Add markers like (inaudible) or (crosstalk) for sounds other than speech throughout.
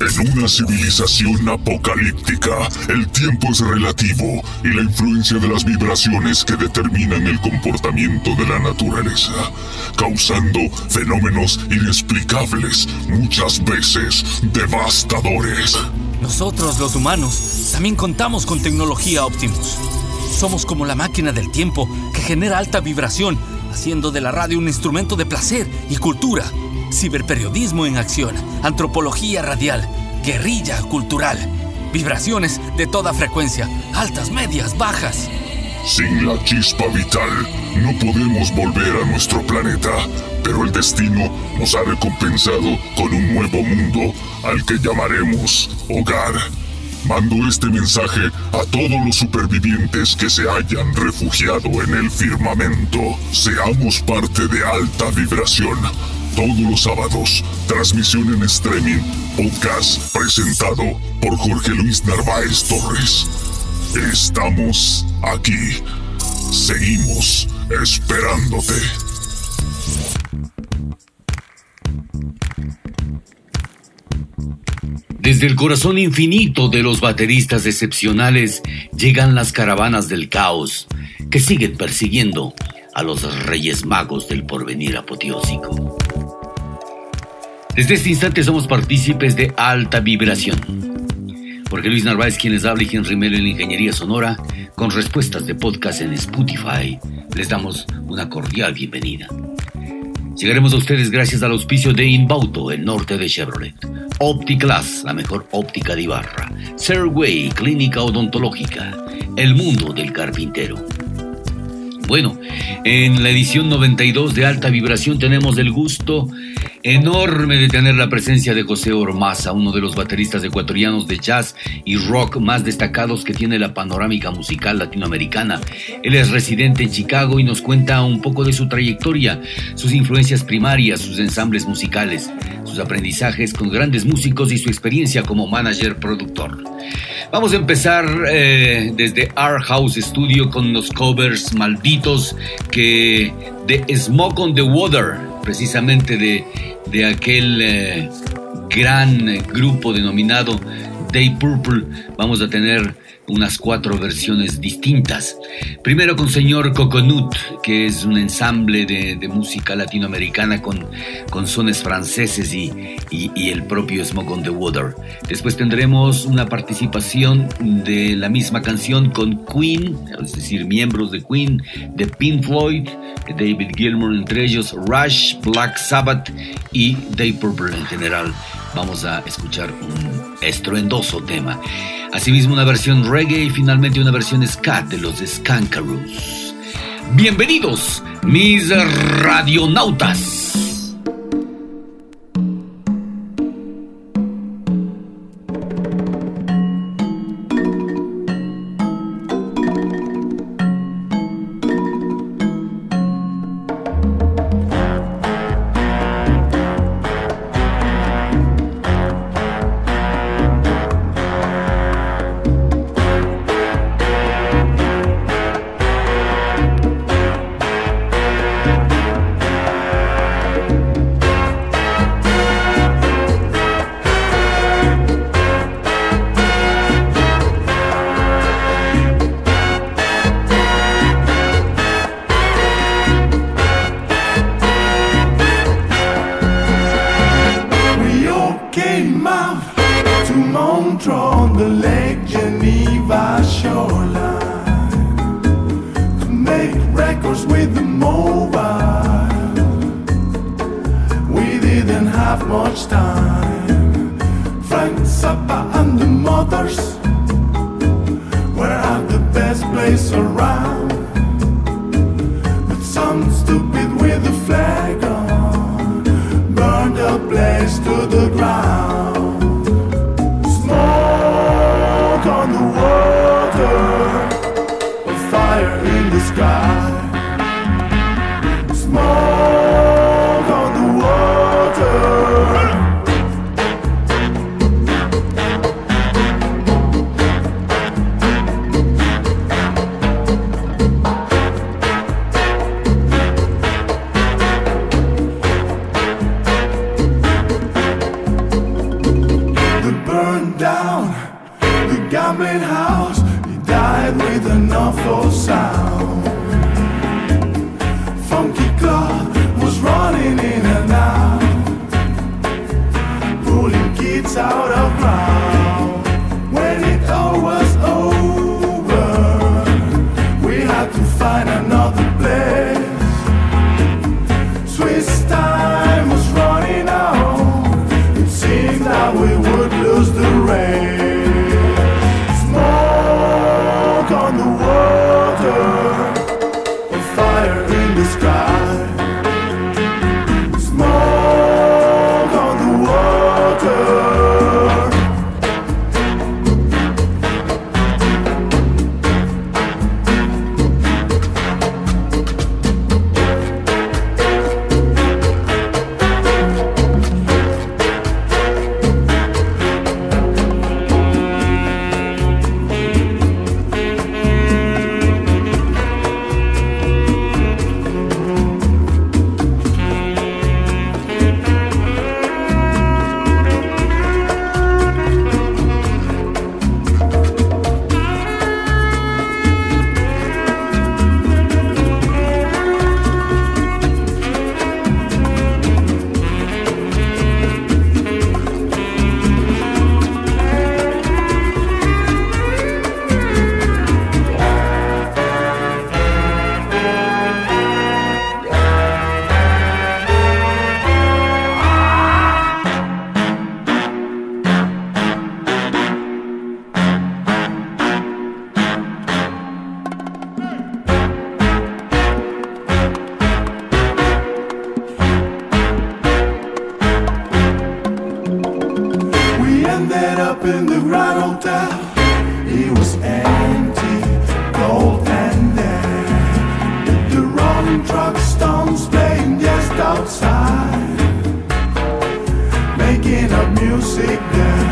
En una civilización apocalíptica, el tiempo es relativo y la influencia de las vibraciones que determinan el comportamiento de la naturaleza, causando fenómenos inexplicables, muchas veces devastadores. Nosotros, los humanos, también contamos con tecnología Optimus. Somos como la máquina del tiempo que genera alta vibración, haciendo de la radio un instrumento de placer y cultura. Ciberperiodismo en acción, antropología radial, guerrilla cultural, vibraciones de toda frecuencia, altas, medias, bajas. Sin la chispa vital, no podemos volver a nuestro planeta, pero el destino nos ha recompensado con un nuevo mundo al que llamaremos hogar. Mando este mensaje a todos los supervivientes que se hayan refugiado en el firmamento. Seamos parte de alta vibración. Todos los sábados, transmisión en streaming, podcast presentado por Jorge Luis Narváez Torres. Estamos aquí. Seguimos esperándote. Desde el corazón infinito de los bateristas excepcionales llegan las caravanas del caos que siguen persiguiendo a los reyes magos del porvenir apoteósico. Desde este instante somos partícipes de alta vibración. Porque Luis Narváez quien les habla y Henry Melo en Ingeniería Sonora, con respuestas de podcast en Spotify, les damos una cordial bienvenida. Llegaremos a ustedes gracias al auspicio de Inbauto, el norte de Chevrolet. OptiClass, la mejor óptica de Ibarra. Serway, clínica odontológica. El mundo del carpintero. Bueno, en la edición 92 de Alta Vibración tenemos el gusto enorme de tener la presencia de José Ormaza, uno de los bateristas ecuatorianos de jazz y rock más destacados que tiene la panorámica musical latinoamericana. Él es residente en Chicago y nos cuenta un poco de su trayectoria, sus influencias primarias, sus ensambles musicales, sus aprendizajes con grandes músicos y su experiencia como manager productor. Vamos a empezar eh, desde Art House Studio con los covers malditos que de Smoke on the Water, precisamente de, de aquel eh, gran grupo denominado Day Purple, vamos a tener unas cuatro versiones distintas. Primero con Señor Coconut, que es un ensamble de, música latinoamericana con, con sones franceses y, y, el propio Smoke on the Water. Después tendremos una participación de la misma canción con Queen, es decir, miembros de Queen, de Pink Floyd, David Gilmour entre ellos, Rush, Black Sabbath y Day Purple en general. Vamos a escuchar un estruendoso tema. Asimismo una versión reggae y finalmente una versión ska de los Skankaroos. Bienvenidos, mis radionautas. and truck stones playing just outside, making up music there.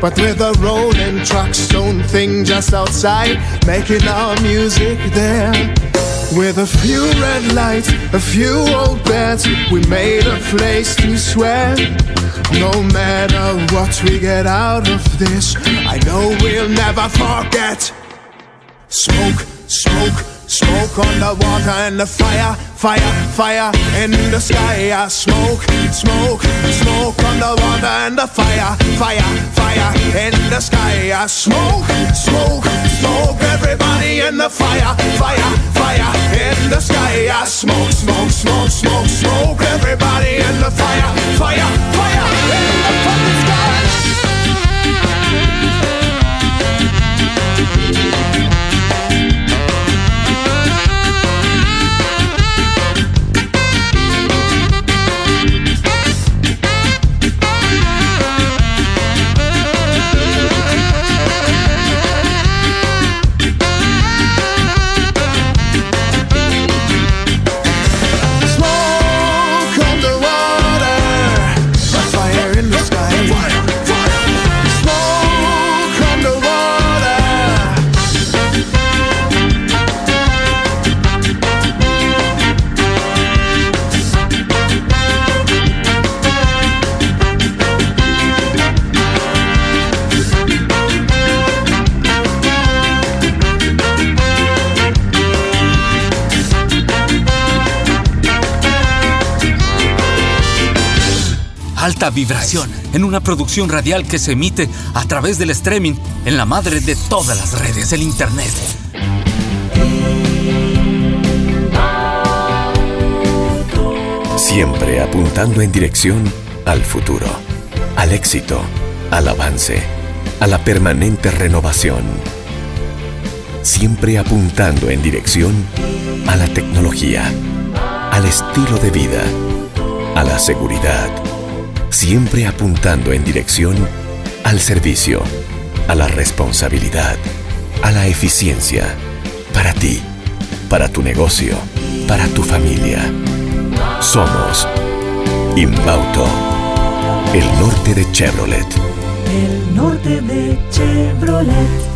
But with a rolling truck stone thing just outside, making our music there. With a few red lights, a few old beds, we made a place to sweat. No matter what we get out of this, I know we'll never forget. Smoke, smoke, smoke on the water and the fire, fire, fire in the sky. Smoke, smoke, smoke on the water and the fire, fire, fire in the sky. Smoke, smoke, smoke. Everybody in the fire, fire, fire in the sky. Smoke, smoke, smoke, smoke, smoke. Everybody in the fire, fire, fire in the fucking vibración en una producción radial que se emite a través del streaming en la madre de todas las redes, el Internet. Siempre apuntando en dirección al futuro, al éxito, al avance, a la permanente renovación. Siempre apuntando en dirección a la tecnología, al estilo de vida, a la seguridad. Siempre apuntando en dirección al servicio, a la responsabilidad, a la eficiencia, para ti, para tu negocio, para tu familia. Somos Inbauto, el norte de Chevrolet. El norte de Chevrolet.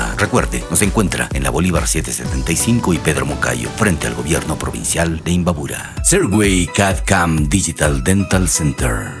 Recuerde, nos encuentra en la Bolívar 775 y Pedro Moncayo, frente al gobierno provincial de Imbabura. Serway CAD CAM Digital Dental Center.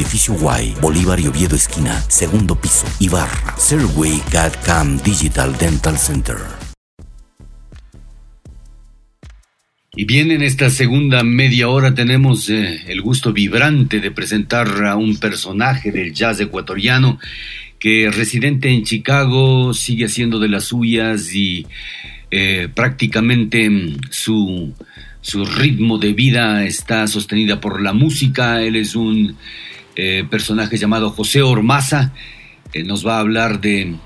edificio Y, Bolívar y Oviedo esquina, segundo piso, Ibarra. Serway CAD Digital Dental Center. Y bien, en esta segunda media hora tenemos eh, el gusto vibrante de presentar a un personaje del jazz ecuatoriano que residente en Chicago sigue haciendo de las suyas y eh, prácticamente mm, su, su ritmo de vida está sostenida por la música. Él es un eh, personaje llamado José Ormaza nos va a hablar de,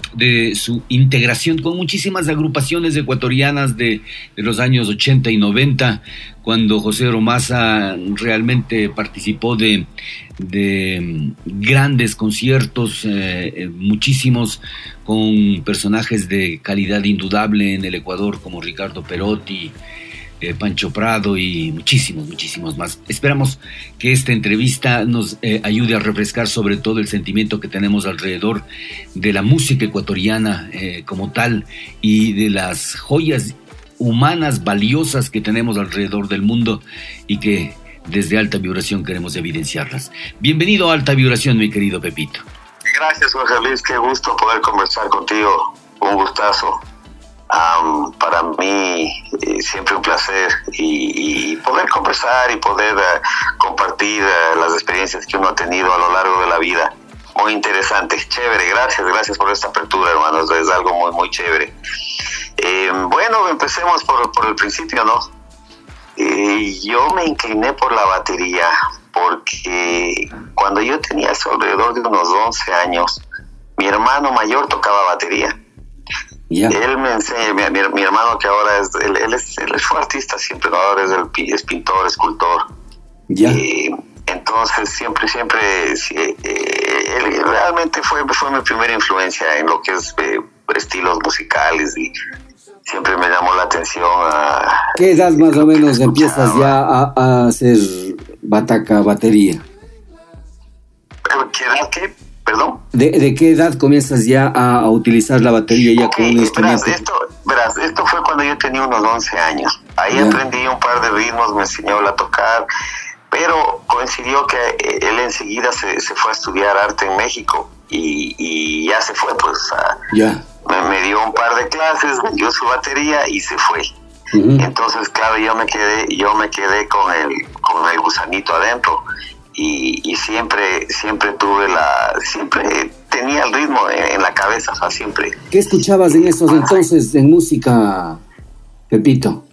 su integración con muchísimas agrupaciones ecuatorianas de, los años 80 y 90, cuando José Romaza realmente participó de, mm, grandes conciertos, eh, eh, muchísimos con personajes de calidad indudable en el Ecuador como Ricardo Perotti, eh, Pancho Prado y muchísimos, muchísimos más. Esperamos que esta entrevista nos eh, ayude a refrescar sobre todo el sentimiento que tenemos alrededor de la música ecuatoriana eh, como tal y de las joyas humanas valiosas que tenemos alrededor del mundo y que desde alta vibración queremos evidenciarlas. Bienvenido a alta vibración, mi querido Pepito. Gracias, Jorge Luis, qué gusto poder conversar contigo. Un gustazo para mí eh, siempre un placer y, poder conversar y poder eh, compartir eh, las experiencias que uno ha tenido a lo largo de la vida. muy interesante, chévere, gracias, gracias por esta apertura, hermanos, es algo muy, muy chévere. Eh, bueno, empecemos por, por el principio, ¿no? Eh, yo me incliné por la batería porque cuando yo tenía alrededor de unos 11 años, mi hermano mayor tocaba batería. Él me enseña, mi, hermano que ahora es, él, es, él fue artista siempre, ¿no? ahora es, el, es pintor, escultor. Ya. Eh, entonces siempre, siempre, eh, él realmente fue, fue mi primera influencia en lo que es eh, estilos musicales y siempre me llamó la atención a... ¿Qué edad más o menos empiezas ya a, hacer bataca, batería? ¿Qué edad qué? Perdón. ¿De, qué edad comienzas ya a, utilizar la batería ya como un instrumento? Verás esto, verás, esto fue cuando yo tenía unos 11 años. Ahí aprendí un par de ritmos, me enseñó a tocar, pero coincidió que eh, él enseguida se, se fue a estudiar arte en México y, y ya se fue pues. Ya me, dio un par de clases, dio su batería y se fue. Entonces, claro, yo me quedé, yo me quedé con el, con el gusanito adentro y, siempre, siempre tuve la, siempre tenía el ritmo en, la cabeza, o sea, siempre. ¿Qué escuchabas en esos entonces en música, Pepito?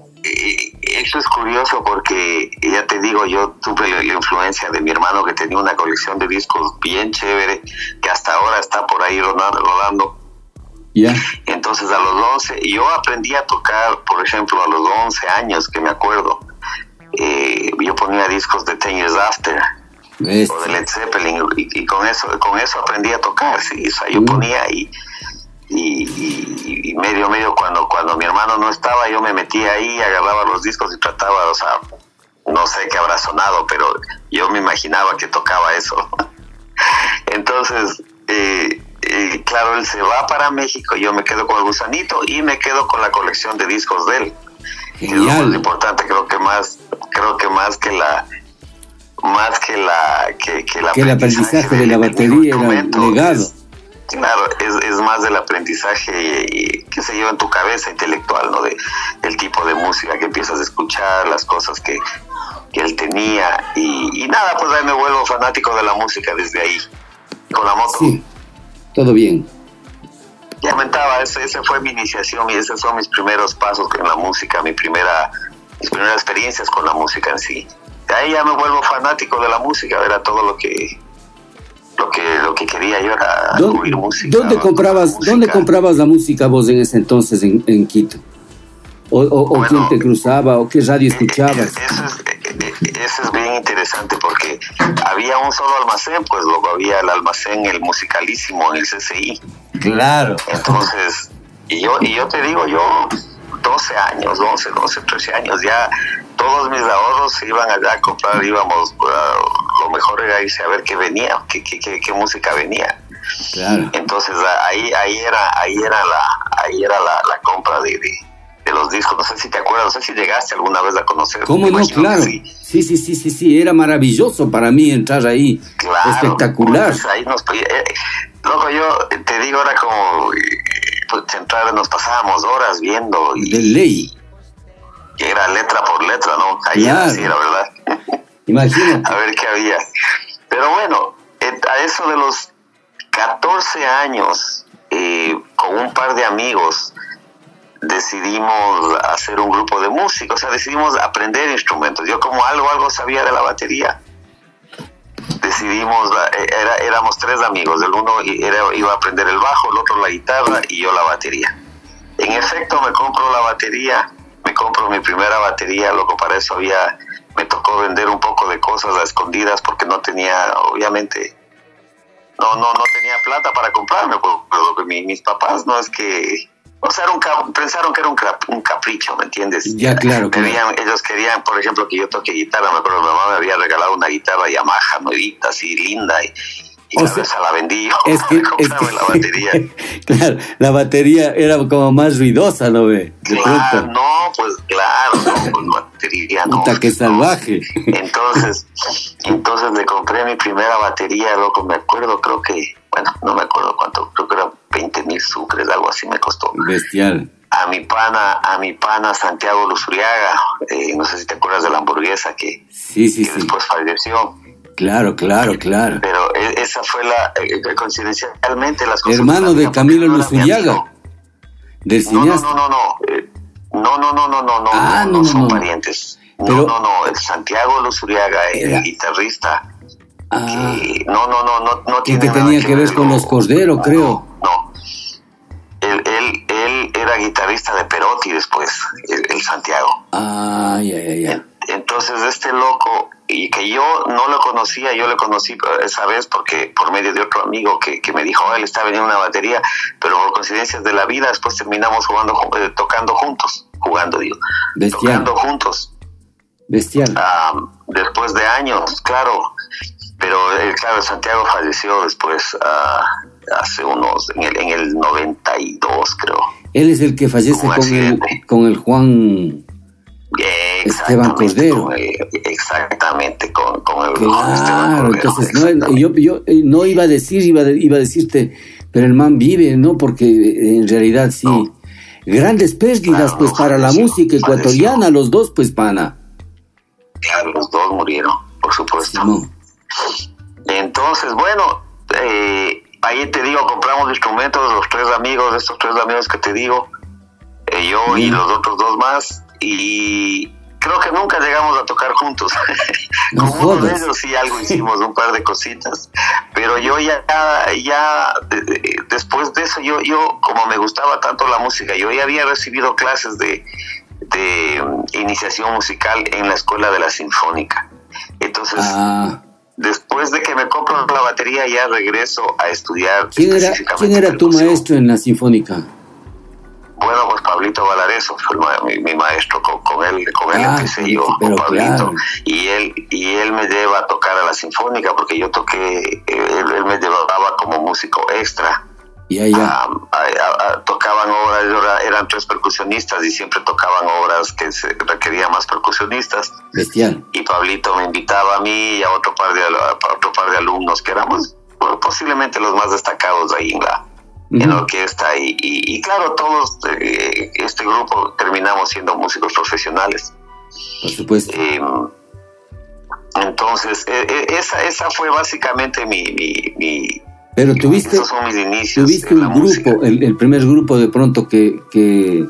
Eso es curioso porque, ya te digo, yo tuve la, influencia de mi hermano que tenía una colección de discos bien chévere, que hasta ahora está por ahí rodando entonces a los 11, yo aprendí a tocar, por ejemplo, a los 11 años, que me acuerdo, eh, yo ponía discos de Ten Years After o de Led Zeppelin y, con eso con eso aprendí a tocar, sí, o sea, yo mm. ponía y, y, medio medio cuando cuando mi hermano no estaba, yo me metía ahí, agarraba los discos y trataba, o sea, no sé qué habrá sonado, pero yo me imaginaba que tocaba eso. (laughs) Entonces, eh, y claro, él se va para México, yo me quedo con el gusanito y me quedo con la colección de discos de él. es lo importante, creo que más, creo que más que la más que la que, que, el aprendizaje de, la batería era legado. claro, es, es, más del aprendizaje que se lleva en tu cabeza intelectual, ¿no? De, del tipo de música que empiezas a escuchar, las cosas que, que él tenía y, y, nada, pues ahí me vuelvo fanático de la música desde ahí, con la moto. Sí todo bien. Ya comentaba, esa ese fue mi iniciación y esos son mis primeros pasos en la música, mi primera, mis primeras experiencias con la música en sí. De ahí ya me vuelvo fanático de la música, era todo lo que lo que lo que quería yo era oír música. ¿Dónde comprabas, ¿dónde comprabas la música vos en ese entonces en, en Quito? ¿O, o, quién te cruzaba? ¿O qué radio eh, escuchabas? Eso es, eso es bien interesante porque había un solo almacén, pues luego había el almacén, el musicalísimo, en el CCI. Claro. Entonces, y yo, y yo te digo, yo 12 años, 11, 12, 13 años, ya todos mis ahorros se iban allá a comprar, íbamos, lo mejor era irse a ver qué venía, qué, qué, qué, música venía. Claro. Entonces ahí, ahí era, ahí era la, ahí era la, la compra de de los discos. No sé si te acuerdas, no sé si llegaste alguna vez a conocer. ¿Cómo no? Claro. Sí. sí. sí, sí, sí, era maravilloso para mí entrar ahí. Claro, Espectacular. Pues ahí nos, eh, luego yo te digo, era como entrar, nos pasábamos horas viendo. Y, de ley. era letra por letra, ¿no? Ahí claro. así era, ¿verdad? (laughs) Imagínate. a ver qué había. Pero bueno, a eso de los 14 años, eh, con un par de amigos, decidimos hacer un grupo de música, o sea, decidimos aprender instrumentos. Yo como algo, algo sabía de la batería, decidimos, eh, era, éramos tres amigos, el uno era, iba a aprender el bajo, el otro la guitarra y yo la batería. En efecto, me compro la batería, me compro mi primera batería, loco, para eso había, me tocó vender un poco de cosas a escondidas porque no tenía, obviamente, no, no, no tenía plata para comprarme, porque mis papás no es que o sea, pensaron que era un, un, capricho, ¿me entiendes? Ya, claro, ellos querían, por ejemplo, que yo toque guitarra. Me acuerdo, mi mamá me había regalado una guitarra Yamaha nuevita, así linda, y, y esa la vendí. Es (laughs) que, es la batería. (laughs) claro, la batería era como más ruidosa, ¿no ve? claro, no, pues claro, no, pues batería no. Puta, que salvaje. Entonces, entonces le compré mi primera batería, loco, me acuerdo, creo que bueno, no me acuerdo cuánto, creo que eran 20 mil sucres, algo así me costó. Bestial. A mi pana, a mi pana Santiago Luzuriaga, eh, no sé si te acuerdas de la hamburguesa que, sí, sí, sí. después falleció. Claro, claro, claro. Pero e, esa fue la, eh, eh, coincidencialmente las cosas. Hermano de Camilo no Luzuriaga. Eh, no, no, no, no, no. No, no, no, no, no, no, no, son parientes. Pero, no, no, no, el Santiago Luzuriaga, el era. guitarrista, Ah, no, no, no, no, no tiene que tenía que, ver con los Cordero, creo. No, Él, él, él era guitarrista de Perotti después, el, Santiago. Ah, ya, ya, ya. Entonces este loco, y que yo no lo conocía, yo lo conocí esa vez porque por medio de otro amigo que, que me dijo, oh, él está vendiendo una batería, pero por coincidencias de la vida después terminamos jugando, eh, tocando juntos, jugando, digo, tocando juntos. Bestial. Ah, después de años, claro, pero eh, claro, Santiago falleció después, ah, hace unos, en el, en el 92 creo. Él es el que fallece con el, con el Juan Esteban Cordero. exactamente, con, con el Claro, entonces no, yo, yo eh, no iba a decir, iba, iba a decirte, pero el man vive, ¿no? Porque eh, en realidad sí. Grandes pérdidas, pues, para la música ecuatoriana, los dos, pues, pana. Claro, los dos murieron, por supuesto. Entonces, bueno, eh, ahí te digo, compramos instrumentos, los tres amigos, estos tres amigos que te digo, yo y los otros dos más, y creo que nunca llegamos a tocar juntos. (laughs) Con uno de ellos sí algo hicimos, un par de cositas, pero yo ya, ya después de eso, yo, yo como me gustaba tanto la música, yo ya había recibido clases de, de iniciación musical en la escuela de la Sinfónica. Entonces, ah. Que me compro la batería, ya regreso a estudiar. ¿Quién era, ¿quién era tu maestro en la Sinfónica? Bueno, pues Pablito Valareso fue mi, maestro, con, él, con él ah, empecé yo, con Pablito, y él, y él me lleva a tocar a la sinfónica porque yo toqué, él, me llevaba como músico extra. Y allá. tocaban obras, eran tres percusionistas y siempre tocaban obras que se requerían más percusionistas. Bestial. Y Pablito me invitaba a mí y a otro par de, a otro par de alumnos que éramos posiblemente los más destacados ahí en la, en la orquesta y, y, claro, todos eh, este grupo terminamos siendo músicos profesionales. Por supuesto. Em, entonces, e, e, esa, esa fue básicamente mi... mi, Pero tuviste, esos son mis inicios tuviste un grupo, el, primer grupo de pronto que, que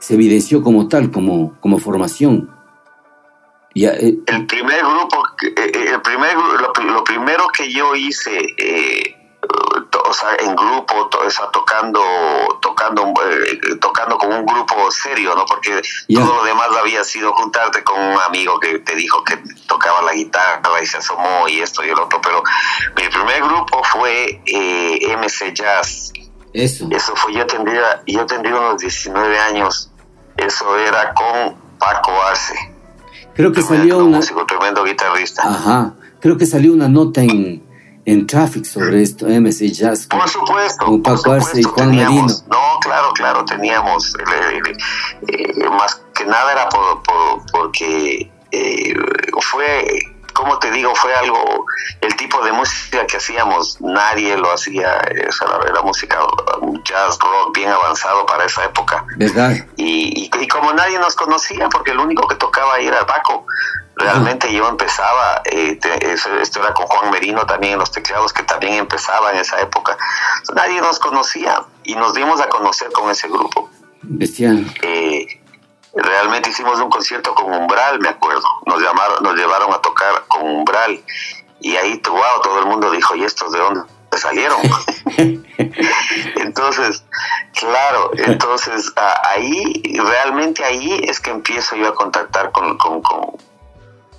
se evidenció como tal, como, como formación. Ya, eh, el primer grupo, eh, el primer, lo, lo, primero que yo hice o sea, en grupo, o sea, tocando, tocando, eh, tocando con un grupo serio, ¿no? Porque todo lo demás había sido juntarte con un amigo que te dijo que tocaba la guitarra y se asomó y esto y el otro, pero mi primer grupo fue eh, MC Jazz. Eso. Eso fue, yo tendría, yo tendría unos 19 años, eso era con Paco Arce. Creo que salió un músico, tremendo guitarrista. Ajá, creo que salió una nota en en Traffic sobre esto, MC Jazz. Por supuesto. Con Paco Arce y Juan teníamos, No, claro, claro, teníamos. Eh, eh, más que nada era por, porque eh, fue, como te digo, fue algo, el tipo de música que hacíamos, nadie lo hacía, era música jazz, rock bien avanzado para esa época. ¿Verdad? Y, y, como nadie nos conocía, porque el único que tocaba ahí era Paco, Realmente yo empezaba, eh, esto era con Juan Merino también en los teclados, que también empezaba en esa época. Nadie nos conocía y nos dimos a conocer con ese grupo. Bestial. Eh, realmente hicimos un concierto con Umbral, me acuerdo. Nos, llamaron, nos llevaron a tocar con Umbral y ahí, wow, todo el mundo dijo, ¿y estos de dónde salieron? (laughs) entonces, claro, entonces ahí, realmente ahí es que empiezo yo a contactar con, con con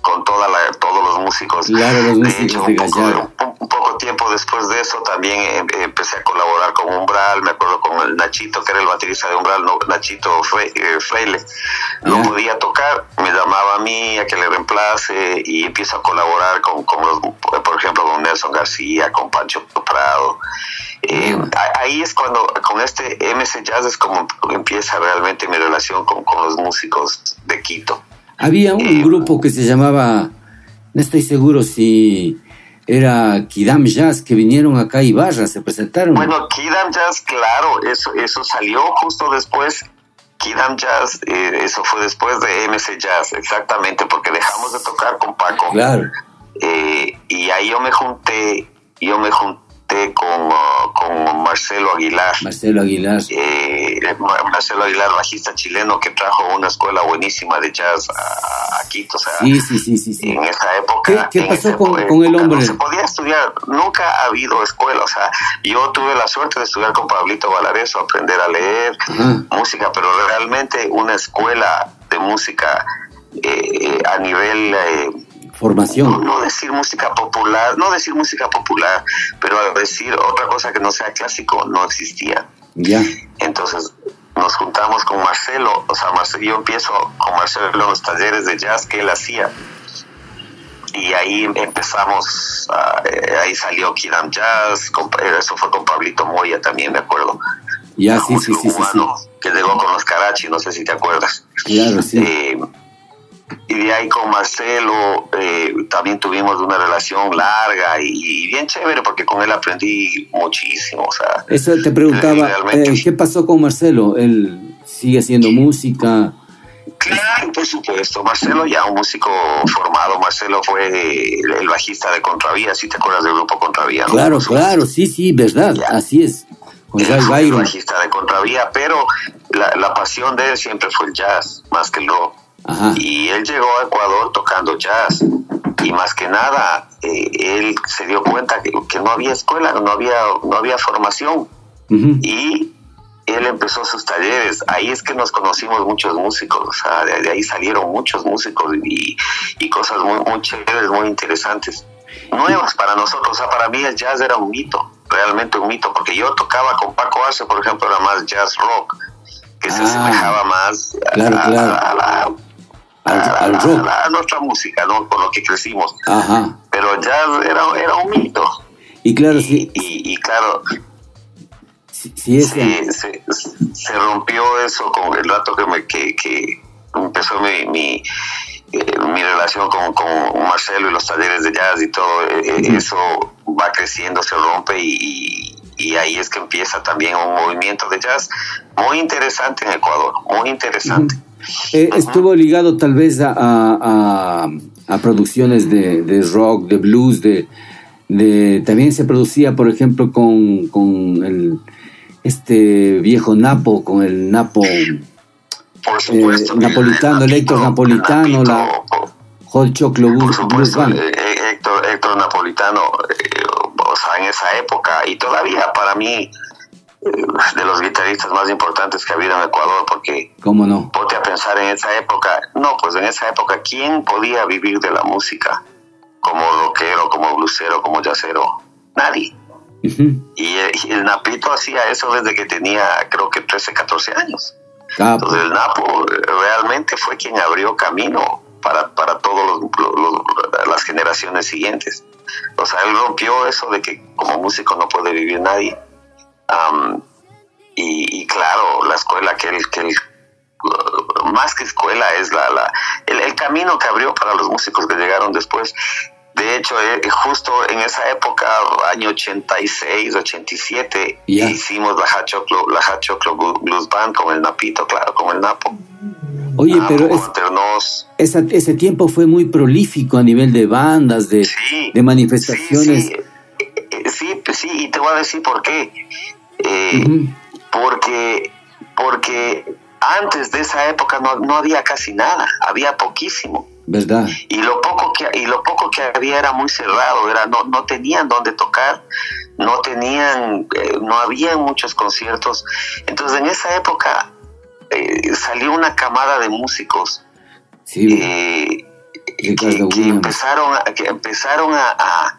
toda la, todos los músicos. Claro, los músicos de, hecho, un, poco, tiempo después de eso también eh, empecé a colaborar con Umbral, me acuerdo con el Nachito, que era el baterista de Umbral, Nachito eh, Freile. No podía tocar, me llamaba a mí a que le reemplace y empiezo a colaborar con, con los, por ejemplo, con Nelson García, con Pancho Prado. Eh, ahí es cuando, con este MC Jazz es como empieza realmente mi relación con, con los músicos de Quito. Había un grupo que se llamaba, no estoy seguro si era Kidam Jazz, que vinieron acá a Ibarra, se presentaron. Bueno, Kidam Jazz, claro, eso, eso salió justo después. Kidam Jazz, eh, eso fue después de MC Jazz, exactamente, porque dejamos de tocar con Paco. Claro. Eh, y ahí yo me junté yo me junté con, uh, con Marcelo Aguilar. Marcelo Aguilar. Eh, Marcelo Aguilar, bajista chileno que trajo una escuela buenísima de jazz a, a Quito. O sea, Sí, sí, sí, sí. sí. en esa época. ¿Qué- pasó con- época con el hombre? No se podía estudiar, nunca ha habido escuela. O sea, yo tuve la suerte de estudiar con Pablito Valareso, aprender a leer Ajá. música, pero realmente una escuela de música eh, a nivel. eh, Formación. no decir música popular, no decir música popular, pero decir otra cosa que no sea clásico no existía. Ya. Entonces nos juntamos con Marcelo, o sea, Marcelo, yo empiezo con Marcelo en los talleres de jazz que él hacía. Y ahí empezamos, ah, eh, ahí salió Kiram Jazz, con- eh, eso fue con Pablito Moya también, me acuerdo. Ya, sí, sí, sí, sí, que llegó con los Karachi, no sé si te acuerdas. Claro, sí. Eh, y de ahí con Marcelo eh, también tuvimos una relación larga y, y bien chévere porque con él aprendí muchísimo. O sea, Eso te preguntaba, realmente. eh, ¿qué pasó con Marcelo? ¿Él sigue haciendo música? claro, por supuesto, Marcelo ya un músico formado. Marcelo fue el, bajista de Contravía, si te acuerdas del grupo Contravía. ¿no? Claro, claro, sí, sí, verdad, así es. Con Él Ray fue el bajista de Contravía, pero la, la pasión de él siempre fue el jazz, más que el rock. Ajá. Y él llegó a Ecuador tocando jazz. Y más que nada, eh, él se dio cuenta que, que no había escuela, no había, no había formación. Ujú. Y él empezó sus talleres. Ahí es que nos conocimos muchos músicos. O sea, de, de ahí salieron muchos músicos y, y cosas muy, muy chéveres, muy interesantes. Nuevas para nosotros. O sea, para mí el jazz era un mito, realmente un mito. Porque yo tocaba con Paco Arce, por ejemplo, era más jazz rock, que se Ah, asemejaba más a- claro, a- claro. a la- Al, a, nuestra música, ¿no? Con lo que crecimos. Ajá. Pero el jazz era, era un mito. Y claro, sí, Y, y claro, sí, sí es. se, se, se rompió eso con el rato que, me, que, que empezó mi, mi, eh, mi relación con, con Marcelo y los talleres de jazz y todo. eh, eh, Eso va creciendo, se rompe y, y- y ahí es que empieza también un movimiento de jazz muy interesante en Ecuador, muy interesante. Eh, estuvo ligado tal vez a, a- producciones de, de rock, de blues, de, de también se producía, por ejemplo, con, con el este viejo Napo, con el Napo Por eh, supuesto. napolitano, el Héctor Napolitano, la Hot Choclo Blues, eh, Héctor, Héctor Napolitano, eh, o sea, en esa época, y todavía para mí, de los guitarristas más importantes que ha habido en Ecuador, porque ¿Cómo no? ponte a pensar en esa época, no, pues en esa época, ¿quién podía vivir de la música como rockero, como blusero, como jazzero? Nadie. Y, eh, y el Napito hacía eso desde que tenía, creo que 13, 14 años. Entonces el Napo eh, realmente fue quien abrió camino para, para todas las generaciones siguientes. O sea, él rompió eso de que como músico no puede vivir nadie. Am, y, y claro, la escuela que él, que él uh, más que escuela es la, la el, el camino que abrió para los músicos que llegaron después. De hecho, eh, justo en esa época, año 86, 87, Ya. hicimos la Hachoclo, la Hachoclo Blues Band con el Napito, claro, con el Napo. Oye, Napo, pero es, Alternos, esa- ese tiempo fue muy prolífico a nivel de bandas, de, sí, de manifestaciones. Sí, sí, Eh, sí, pues sí, y te voy a decir por qué. Eh, porque, porque antes de esa época no, no había casi nada, había poquísimo. ¿Verdad? Y lo poco que, y lo poco que había era muy cerrado, era, no, no tenían dónde tocar, no tenían, eh, no había muchos conciertos. Entonces en esa época eh, salió una camada de músicos Sí, eh, que, que empezaron que empezaron a, a-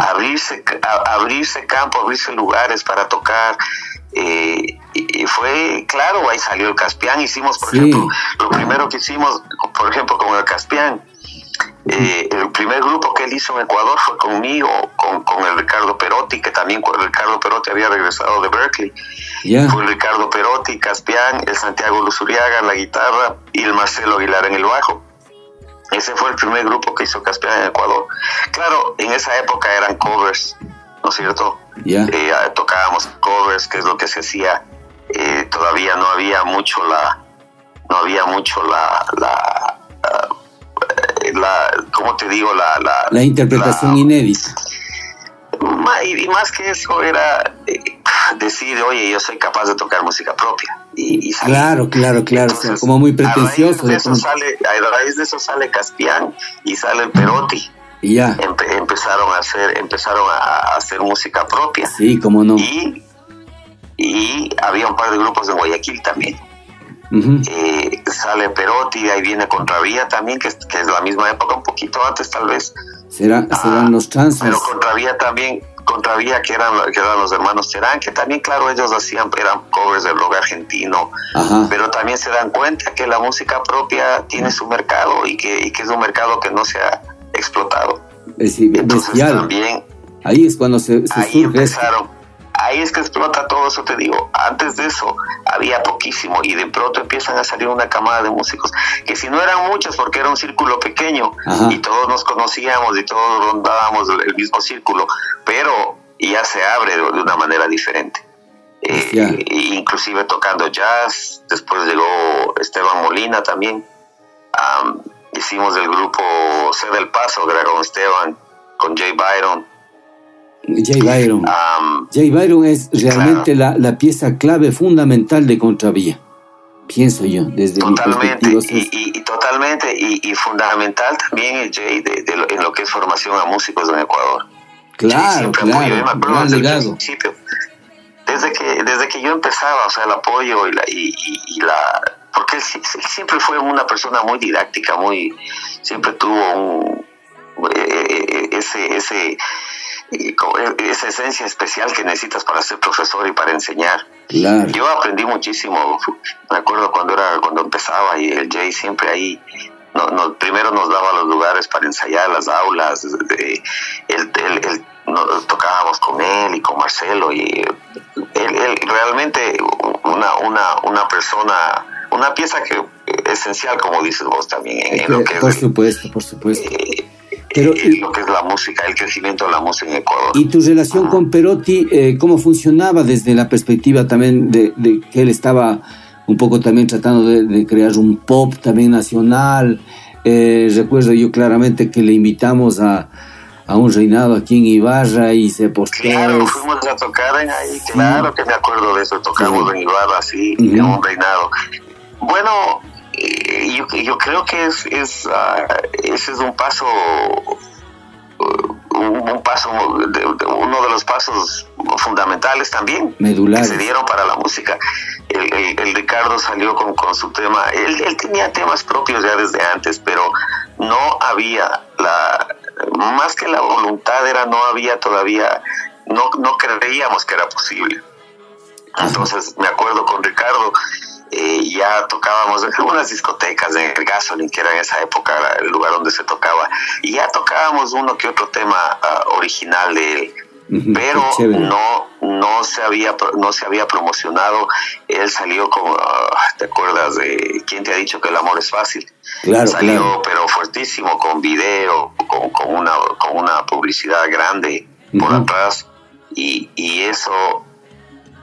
abrirse a, abrirse campo abrirse lugares para tocar eh, y, fue claro ahí salió el Caspián hicimos por Sí. ejemplo lo primero que hicimos por ejemplo con el Caspián eh, el primer grupo que él hizo en Ecuador fue conmigo, con, con el Ricardo Perotti, que también Ricardo Perotti había regresado de Berkeley. Ya. Fue el Ricardo Perotti, Caspián, el Santiago Luzuriaga en la guitarra y el Marcelo Aguilar en el bajo. Ese fue el primer grupo que hizo Caspián en Ecuador. Claro, en esa época eran covers, ¿no es cierto? Eh, tocábamos covers, que es lo que se hacía. Eh, todavía no había mucho la, no había mucho la, la, ah, la ¿cómo te digo? La, la, La interpretación la- inédita. Y más que eso era eh, decir, oye, yo soy capaz de tocar música propia. Y, y salir. Claro, claro, claro. o sea, como muy A raíz, pretencioso. de de eso pronto. sale, a raíz de eso sale Caspian y sale el Perotti. Y ya. Empe- empezaron a hacer, empezaron a, a hacer música propia. Sí, cómo no. Y, y había un par de grupos en Guayaquil también. Eh, sale Perotti, ahí viene Contravía también, que es, que es la misma época, un poquito antes tal vez. Será, serán los trances. Pero Contravía también, Contravía que eran, que eran los hermanos Terán, que también, claro, ellos hacían, eran covers del rock argentino, Ajá. pero también se dan cuenta que la música propia tiene su mercado y que, y que es un mercado que no se ha explotado. Es decir, Entonces bestial. también Ahí es cuando se, se ahí surge esto. Ahí es que explota todo eso, te digo. Antes de eso había poquísimo y de pronto empiezan a salir una camada de músicos que si no eran muchos porque era un círculo pequeño Ajá. y todos nos conocíamos y todos rondábamos el mismo círculo, pero ya se abre de de una manera diferente. Eh, inclusive tocando jazz, después llegó Esteban Molina también. Am, hicimos el grupo C del Paso, con Esteban, con Jay Byron. Jay Byron. Am, Jay Byron es realmente la, la pieza clave fundamental de Contravía. Pienso yo, desde mi Totalmente, perspectiva. o sea, y, y- y totalmente, y, y fundamental también el Jay de, de lo- en lo que es formación a músicos en Ecuador. Claro, claro. Gran desde el principio. Desde que, desde que yo empezaba, o sea, el apoyo y la, y, y- y la porque él, él siempre fue una persona muy didáctica, muy, siempre tuvo un, eh, eh, ese, ese, eh, eh, esa esencia especial que necesitas para ser profesor y para enseñar. Claro. Yo aprendí muchísimo. Me acuerdo cuando era cuando empezaba y el Jay siempre ahí. No, no, primero nos daba los lugares para ensayar las aulas. de- él- él- él- no- tocábamos con él y con Marcelo y él, realmente una, una, una persona, una pieza que esencial como dices vos también en, en lo que es por el- supuesto, por supuesto. Pero, en lo que es la música, el crecimiento de la música en Ecuador. ¿Y tu relación con Perotti, eh, cómo funcionaba desde la perspectiva también de, de que él estaba un poco también tratando de, de crear un pop también nacional? Eh, recuerdo yo claramente que le invitamos a, a un reinado aquí en Ibarra y se postó. Claro, fuimos a tocar en ahí, claro que me acuerdo de eso, tocamos en Ibarra, sí, en Ujú. un reinado. Bueno, eh, yo, yo creo que es, es ah, ese es un paso, uh, un, paso, de- de- uno de los pasos fundamentales también que se dieron para la música. El, el- el Ricardo salió con, con su tema, él, él tenía temas propios ya desde antes, pero no había la, más que la voluntad era, no había todavía, no, no creíamos que era posible. Entonces me acuerdo con Ricardo, eh, ya tocábamos en algunas discotecas, en el Gasoline, que era en esa época el lugar donde se tocaba, y ya tocábamos uno que otro tema ah, original de él. Pero no no se había no se había promocionado. Él salió con ah, te acuerdas de quién te ha dicho que el amor es fácil Claro, salió claro. pero fuertísimo con video con, con una con una publicidad grande por Ujú. atrás. Y, y eso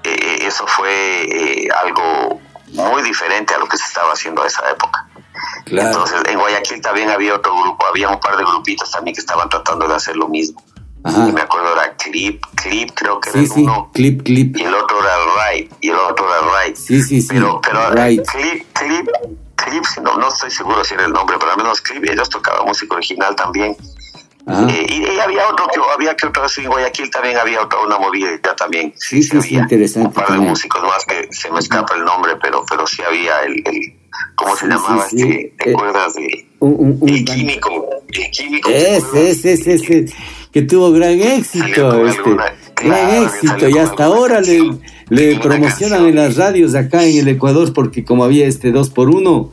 eh, eso fue eh, algo muy diferente a lo que se estaba haciendo a esa época Claro. entonces en Guayaquil también había otro grupo había un par de grupitos también que estaban tratando de hacer lo mismo Ajá. y me acuerdo era Clip, Clip creo que Sí, era sí, uno, clip, clip. y el otro era Right, y el otro era Right. Sí, sí, sí. Pero, pero right. Clip, Clip, Clip, no, no estoy seguro si era el nombre, pero al menos Clip, ellos tocaban música original también. Eh, y, y había otro, que había que otro, así en Guayaquil también había otra, una movida también. Sí, sí, sí, había interesante Un par de músicos más que se me escapa el nombre, pero, pero sí había el, el ¿cómo se Sí, llamaba? sí, este? ¿Te Eh, acuerdas de Un, un- un- El Químico? El Químico. Ese, ese, ese, ese, que tuvo gran éxito, este, alguna- gran claro, éxito, y hasta ahora le, canción. le Una promocionan canción. en las radios acá en el Ecuador, porque como había este 2 por 1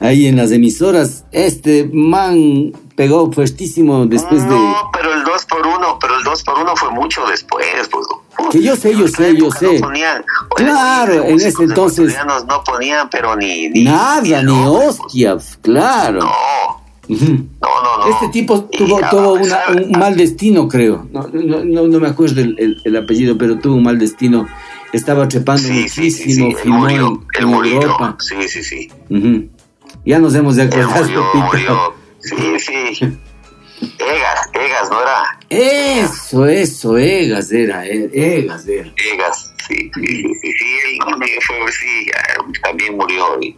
ahí en las emisoras, este man pegó fuertísimo después de... No, pero el 2 por 1 pero el 2 por 1 fue mucho después. Pues. Que yo sé, yo sé, yo sé. No ponían, Claro, los en ese entonces- ecuatorianos No ponían, pero ni. ni Nada, ni pues. hostias, claro. No, no, no. no. Este tipo tuvo, a tuvo una- pesar- un mal destino, creo. No, no, no, no me acuerdo el, el- el apellido, pero tuvo un mal destino. Estaba trepando Sí, sí, sí, sí. muchísimo, filmó murió. en, en. Europa. Sí, sí, sí. Ujú. Ya nos hemos de acordar, murió, murió. Sí, sí. Egas, Egas, ¿no era? Eso, eso, Egas era, eh, Egas era. Egas, sí, sí, sí, sí, él fue, sí, también murió. Y,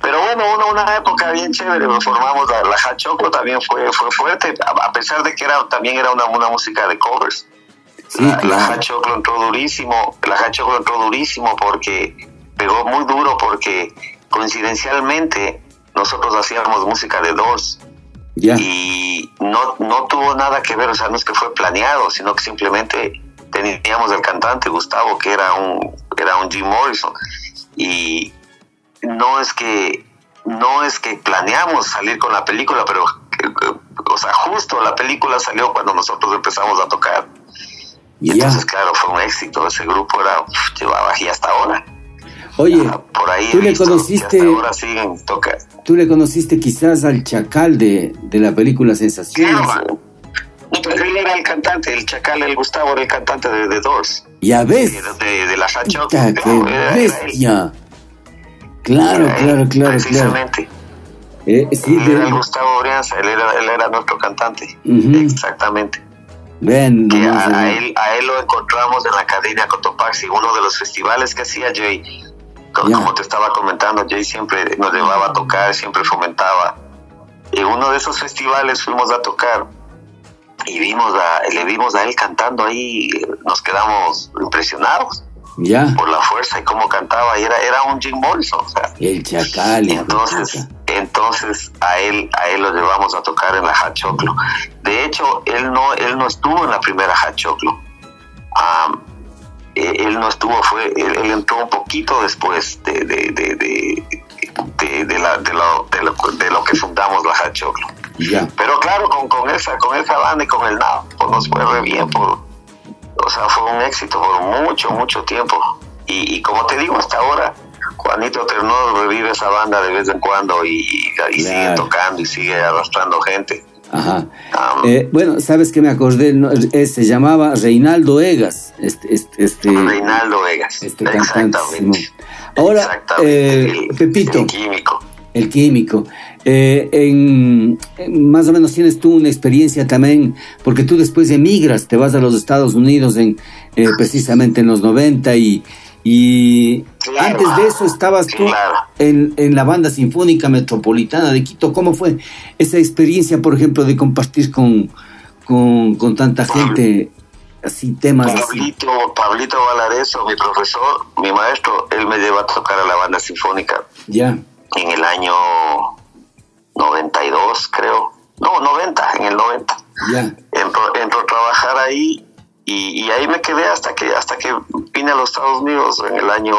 pero bueno, una, una época bien chévere, formamos la, la Hachoclo, también fue, fue fuerte, a, pesar de que era también era una, una música de covers. Sí, la, claro. la Hachoclo entró durísimo, la Hachoclo entró durísimo porque pegó muy duro porque coincidencialmente nosotros hacíamos música de dos Ya. y no, no tuvo nada que ver, o sea, no es que fue planeado, sino que simplemente teníamos el cantante Gustavo, que era un, era un Jim Morrison, y no es que no es que planeamos salir con la película, pero eh, o sea, justo la película salió cuando nosotros empezamos a tocar. Y Ya. entonces, claro, fue un éxito. Ese grupo era, llevaba y hasta ahora. Oye, Por ahí ¿Tú le visto conociste- ahora siguen tocando. tú le conociste quizás al chacal de, de la película Sensaciones. Claro, no, pero él era el cantante, el Chacal, el Gustavo era el cantante de The Doors, Ya ves. de, de, de la. Puta, qué bestia. Claro, claro, claro, claro. Precisamente. Eh, sí, él era el Gustavo Brianza, él era, él era nuestro cantante. Ujú. Exactamente. ven, Que a, a él, a él lo encontramos en la Academia Cotopaxi, uno de los festivales que hacía Jay. Ya. Como te estaba comentando, Jay siempre nos llevaba a tocar, siempre fomentaba. En uno de esos festivales fuimos a tocar y vimos a, le vimos a él cantando ahí, nos quedamos impresionados Ya, por la fuerza y cómo cantaba, y era, era un Jim Morrison, o sea, el chacal. entonces, entonces a él, a él lo llevamos a tocar en la Hachoclo. De hecho, él no, él no estuvo en la primera Hachoclo. Am, eh, él no estuvo, fue, él, él entró un poquito después de, de, de, de, de- de la- de lo, de, lo, de lo que fundamos la Hachoclo. Ya, Pero claro, con, con esa, con esa banda y con el NAO, pues nos fue re bien, por, o sea, fue un éxito por mucho, mucho tiempo. Y, y como te digo, hasta ahora, Juanito Ternó revive esa banda de vez en cuando y, y- y sigue tocando y sigue arrastrando gente. Ajá. Eh, bueno, sabes que me acordé, no, eh, se llamaba Reinaldo Egas, este, este, este, Reinaldo Vegas. este cantante. Ahora, Exactamente, eh, el- Pepito, el químico. el químico, en, en- más o menos tienes tú una experiencia también, porque tú después emigras, te vas a los Estados Unidos en precisamente en los 90 y, y Claro. antes de eso estabas tú Claro. en, en la banda sinfónica metropolitana de Quito. ¿Cómo fue esa experiencia, por ejemplo, de compartir con, con, con tanta gente así temas así? Pablito, Pablito Valareso, mi profesor, mi maestro, él me lleva a tocar a la banda sinfónica Ya, en el año 92, creo. No, 90, en el 90. ya, Entro, entro a trabajar ahí y, y ahí me quedé hasta que hasta que vine a los Estados Unidos en el año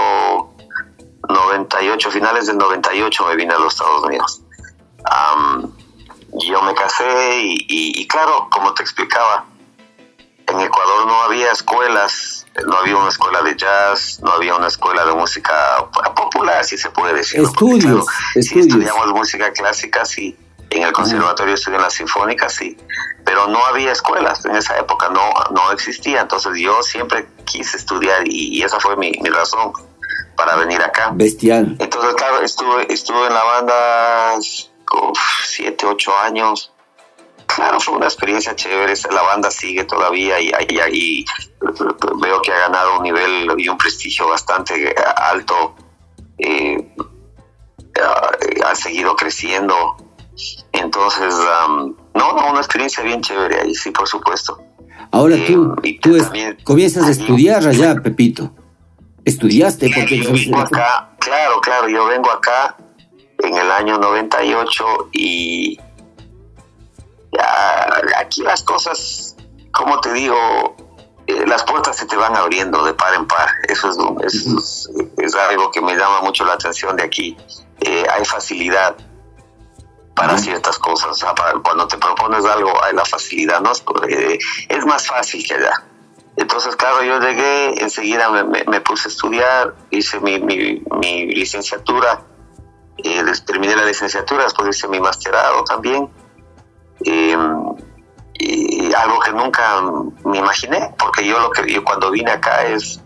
98, finales del 98 me vine a los Estados Unidos. Am, yo me casé y, y- y claro, como te explicaba, en Ecuador no había escuelas, no había una escuela de jazz, no había una escuela de música popular, si se puede decir. Estudios, si estudiamos música clásica, sí. En el conservatorio estudié en la sinfónica, sí. Pero no había escuelas, en esa época no, no existía. Entonces yo siempre quise estudiar y, y esa fue mi, mi razón para venir acá. bestial. Entonces, claro, estuve, estuve en la banda uf, siete, ocho años. Claro, fue una experiencia chévere. La banda sigue todavía y, y veo que ha ganado un nivel y un prestigio bastante alto. Eh, ha, ha seguido creciendo. Entonces, um, no, no, una experiencia bien chévere ahí, sí, por supuesto. Ahora Eh, tú, y tú también comienzas a estudiar allá, (laughs) Pepito. Estudiaste porque yo vengo acá, claro, claro, yo vengo acá en el año 98 y ya, aquí las cosas, como te digo, eh, las puertas se te van abriendo de par en par. Eso es, eso es, es algo que me llama mucho la atención de aquí. Eh, hay facilidad para ciertas cosas. Cuando te propones algo, hay la facilidad. ¿no? Eh, es más fácil que allá. Entonces, claro, yo llegué, enseguida me, me- me puse a estudiar, hice mi, mi- mi licenciatura, eh, terminé la licenciatura, después hice mi masterado también. Eh, y algo que nunca me imaginé, porque yo lo que yo cuando vine acá es,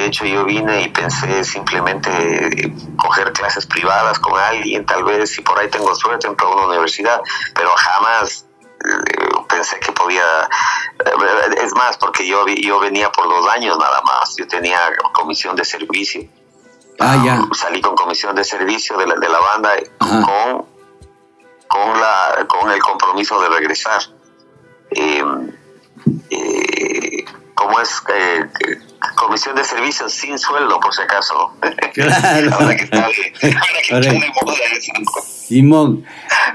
de hecho yo vine y pensé simplemente eh, coger clases privadas con alguien, tal vez si por ahí tengo suerte entro a una universidad, pero jamás eh, pensé que podía, eh, es más, porque yo, yo venía por dos años nada más, yo tenía comisión de servicio. Ah, ya. Salí con comisión de servicio de la, de la banda con, con, la, con el compromiso de regresar. Eh, eh, como es eh, comisión de servicio sin sueldo, por si acaso. (laughs) Claro. Ahora que está de- ahora que de moda eso. Simón.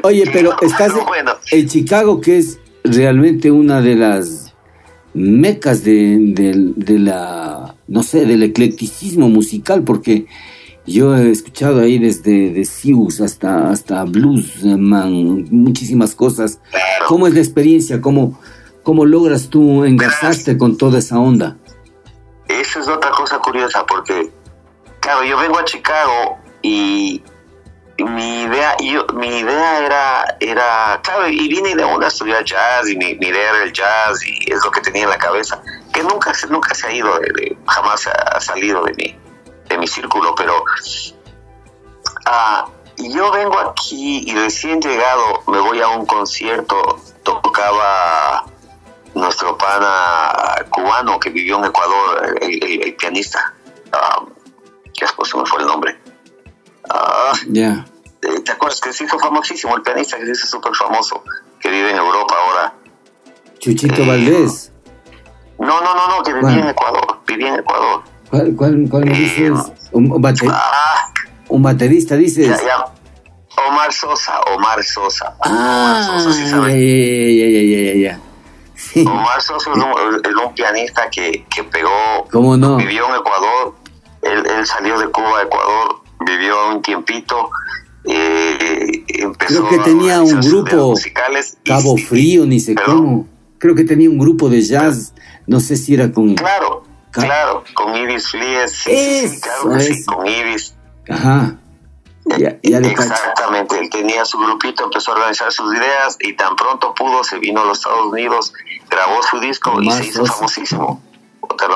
Oye, pero estás pero bueno. en Chicago, que es realmente una de las mecas de, de- de la, no sé, del eclecticismo musical, porque yo he escuchado ahí desde de Sius hasta, hasta Bluesman, muchísimas cosas. Claro. ¿Cómo es la experiencia? ¿Cómo, cómo logras tú engasarte con toda esa onda? Esa es otra cosa curiosa porque, claro, yo vengo a Chicago y mi idea, yo, mi idea era, era, claro, y vine de una a estudiar jazz y mi, idea era el jazz y es lo que tenía en la cabeza, que nunca, nunca se ha ido, de- jamás ha salido de mi, de mi círculo, pero ah, yo vengo aquí y recién llegado me voy a un concierto, tocaba nuestro pana cubano que vivió en Ecuador, el, el- el pianista, ah, que después se me fue el nombre. Ah, Ya. eh, ¿Te acuerdas que se hizo famosísimo el pianista que se hizo súper famoso, que vive en Europa ahora? Chuchito Eh, Valdés. No, no, no, no, que vivía en Ecuador, vivía en Ecuador. ¿Cuál, cuál, cuál me dices? Un, un Ah, un baterista, dices. ya, ya. Omar Sosa, Omar Sosa. Ah, Omar Sosa, sí ya, ya, ya, ya, ya, Omar Sosa es un, es un pianista que, que pegó, ¿Cómo no? vivió en Ecuador, él, él salió de Cuba a Ecuador, vivió un tiempito, eh, empezó Creo que tenía un grupo, musicales Cabo y- Frío, ni sé ¿Perdón? cómo. Creo que tenía un grupo de jazz, no sé si era con... Claro, claro, con Ibis Flies, sí, claro que sí, con Ibis. Ajá. Ya, ya le cacho. Exactamente, él tenía su grupito, empezó a organizar sus ideas y tan pronto pudo, se vino a los Estados Unidos, grabó su disco y se hizo famosísimo.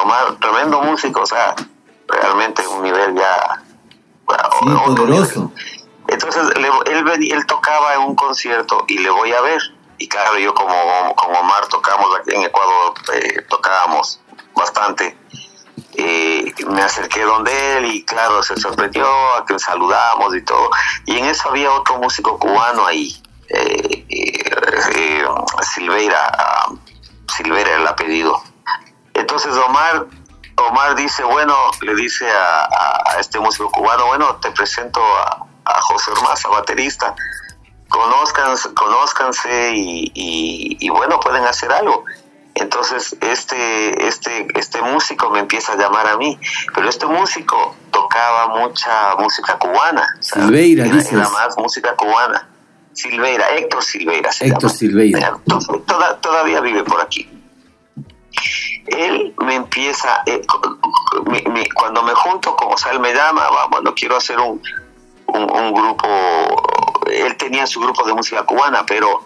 Más- tremendo músico, o sea, realmente un nivel ya... bueno, Sí, otro poderoso. nivel. Entonces le- él, él tocaba en un concierto y le voy a ver. Y claro, yo como, como Omar tocamos aquí en Ecuador, eh, tocábamos bastante. Eh, me acerqué donde él y claro, se sorprendió a que saludamos y todo. Y en eso había otro músico cubano ahí, eh, eh, eh, Silveira, Silveira el apellido. Entonces Omar, Omar dice, bueno, le dice a, este músico cubano, bueno, te presento a, a José Ormaza, baterista. Conózcanse, conózcanse y bueno, pueden hacer algo. Entonces este, este, este músico me empieza a llamar a mí, pero este músico tocaba mucha música cubana. Silveira, era, dices. era más música cubana. Silveira, Héctor Silveira se Héctor llama. Silveira. To- toda- todavía vive por aquí. Él me empieza, eh, cuando me junto con, o sea, él me llama, bueno, quiero hacer un, un, un grupo, él tenía su grupo de música cubana, pero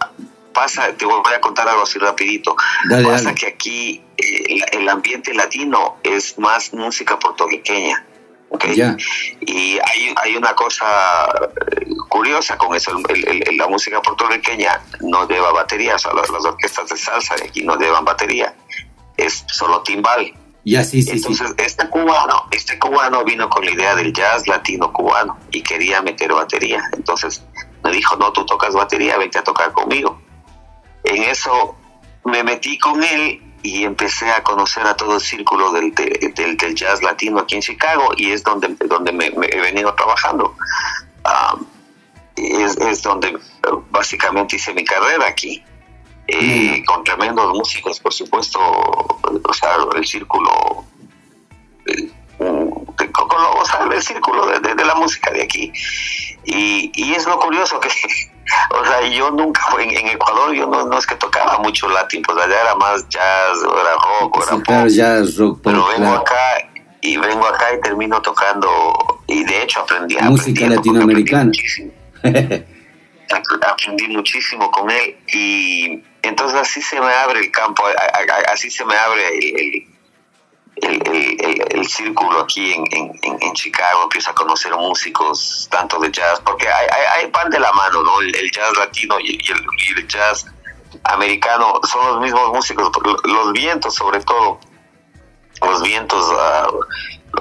pasa, te voy a contar algo así rapidito, Dale, pasa dale. que aquí eh, el ambiente latino es más música puertorriqueña. ¿ok? Ya. Y hay, hay una cosa eh, curiosa con eso, el- la música puertorriqueña no lleva batería, o sea, las, las orquestas de salsa de aquí no llevan batería, es solo timbal. Sí, sí, sí. Entonces, este cubano, este cubano vino con la idea del jazz latino cubano y quería meter batería. Entonces me dijo, no, tú tocas batería, vente a tocar conmigo. En eso me metí con él y empecé a conocer a todo el círculo del, de- del, del jazz latino aquí en Chicago y es donde, donde me, me he venido trabajando. Ah, es, es donde eh, básicamente hice mi carrera aquí. Eh, con tremendos músicos, por supuesto, o sea, el círculo, eh, mm, de- con, o sea, el círculo de, de- de la música de aquí. Y, y es lo curioso que, o sea, yo nunca en, en Ecuador, yo no, no es que tocaba mucho latín, pues allá era más jazz, era rock, era Sí, pop. claro, jazz, rock, Pero vengo acá y vengo acá y termino tocando, y de hecho aprendí Música latinoamericana. aprendí muchísimo ap- (laughs) aprendí muchísimo con él y entonces así se me abre el campo, así se me abre el, el, el- el- el- el círculo aquí en, en, en- Chicago, empiezo a conocer músicos tanto de jazz, porque hay, hay, hay pan de la mano, ¿no? El, jazz latino y, y el, y el jazz americano son los mismos músicos, los vientos sobre todo, los vientos, ah,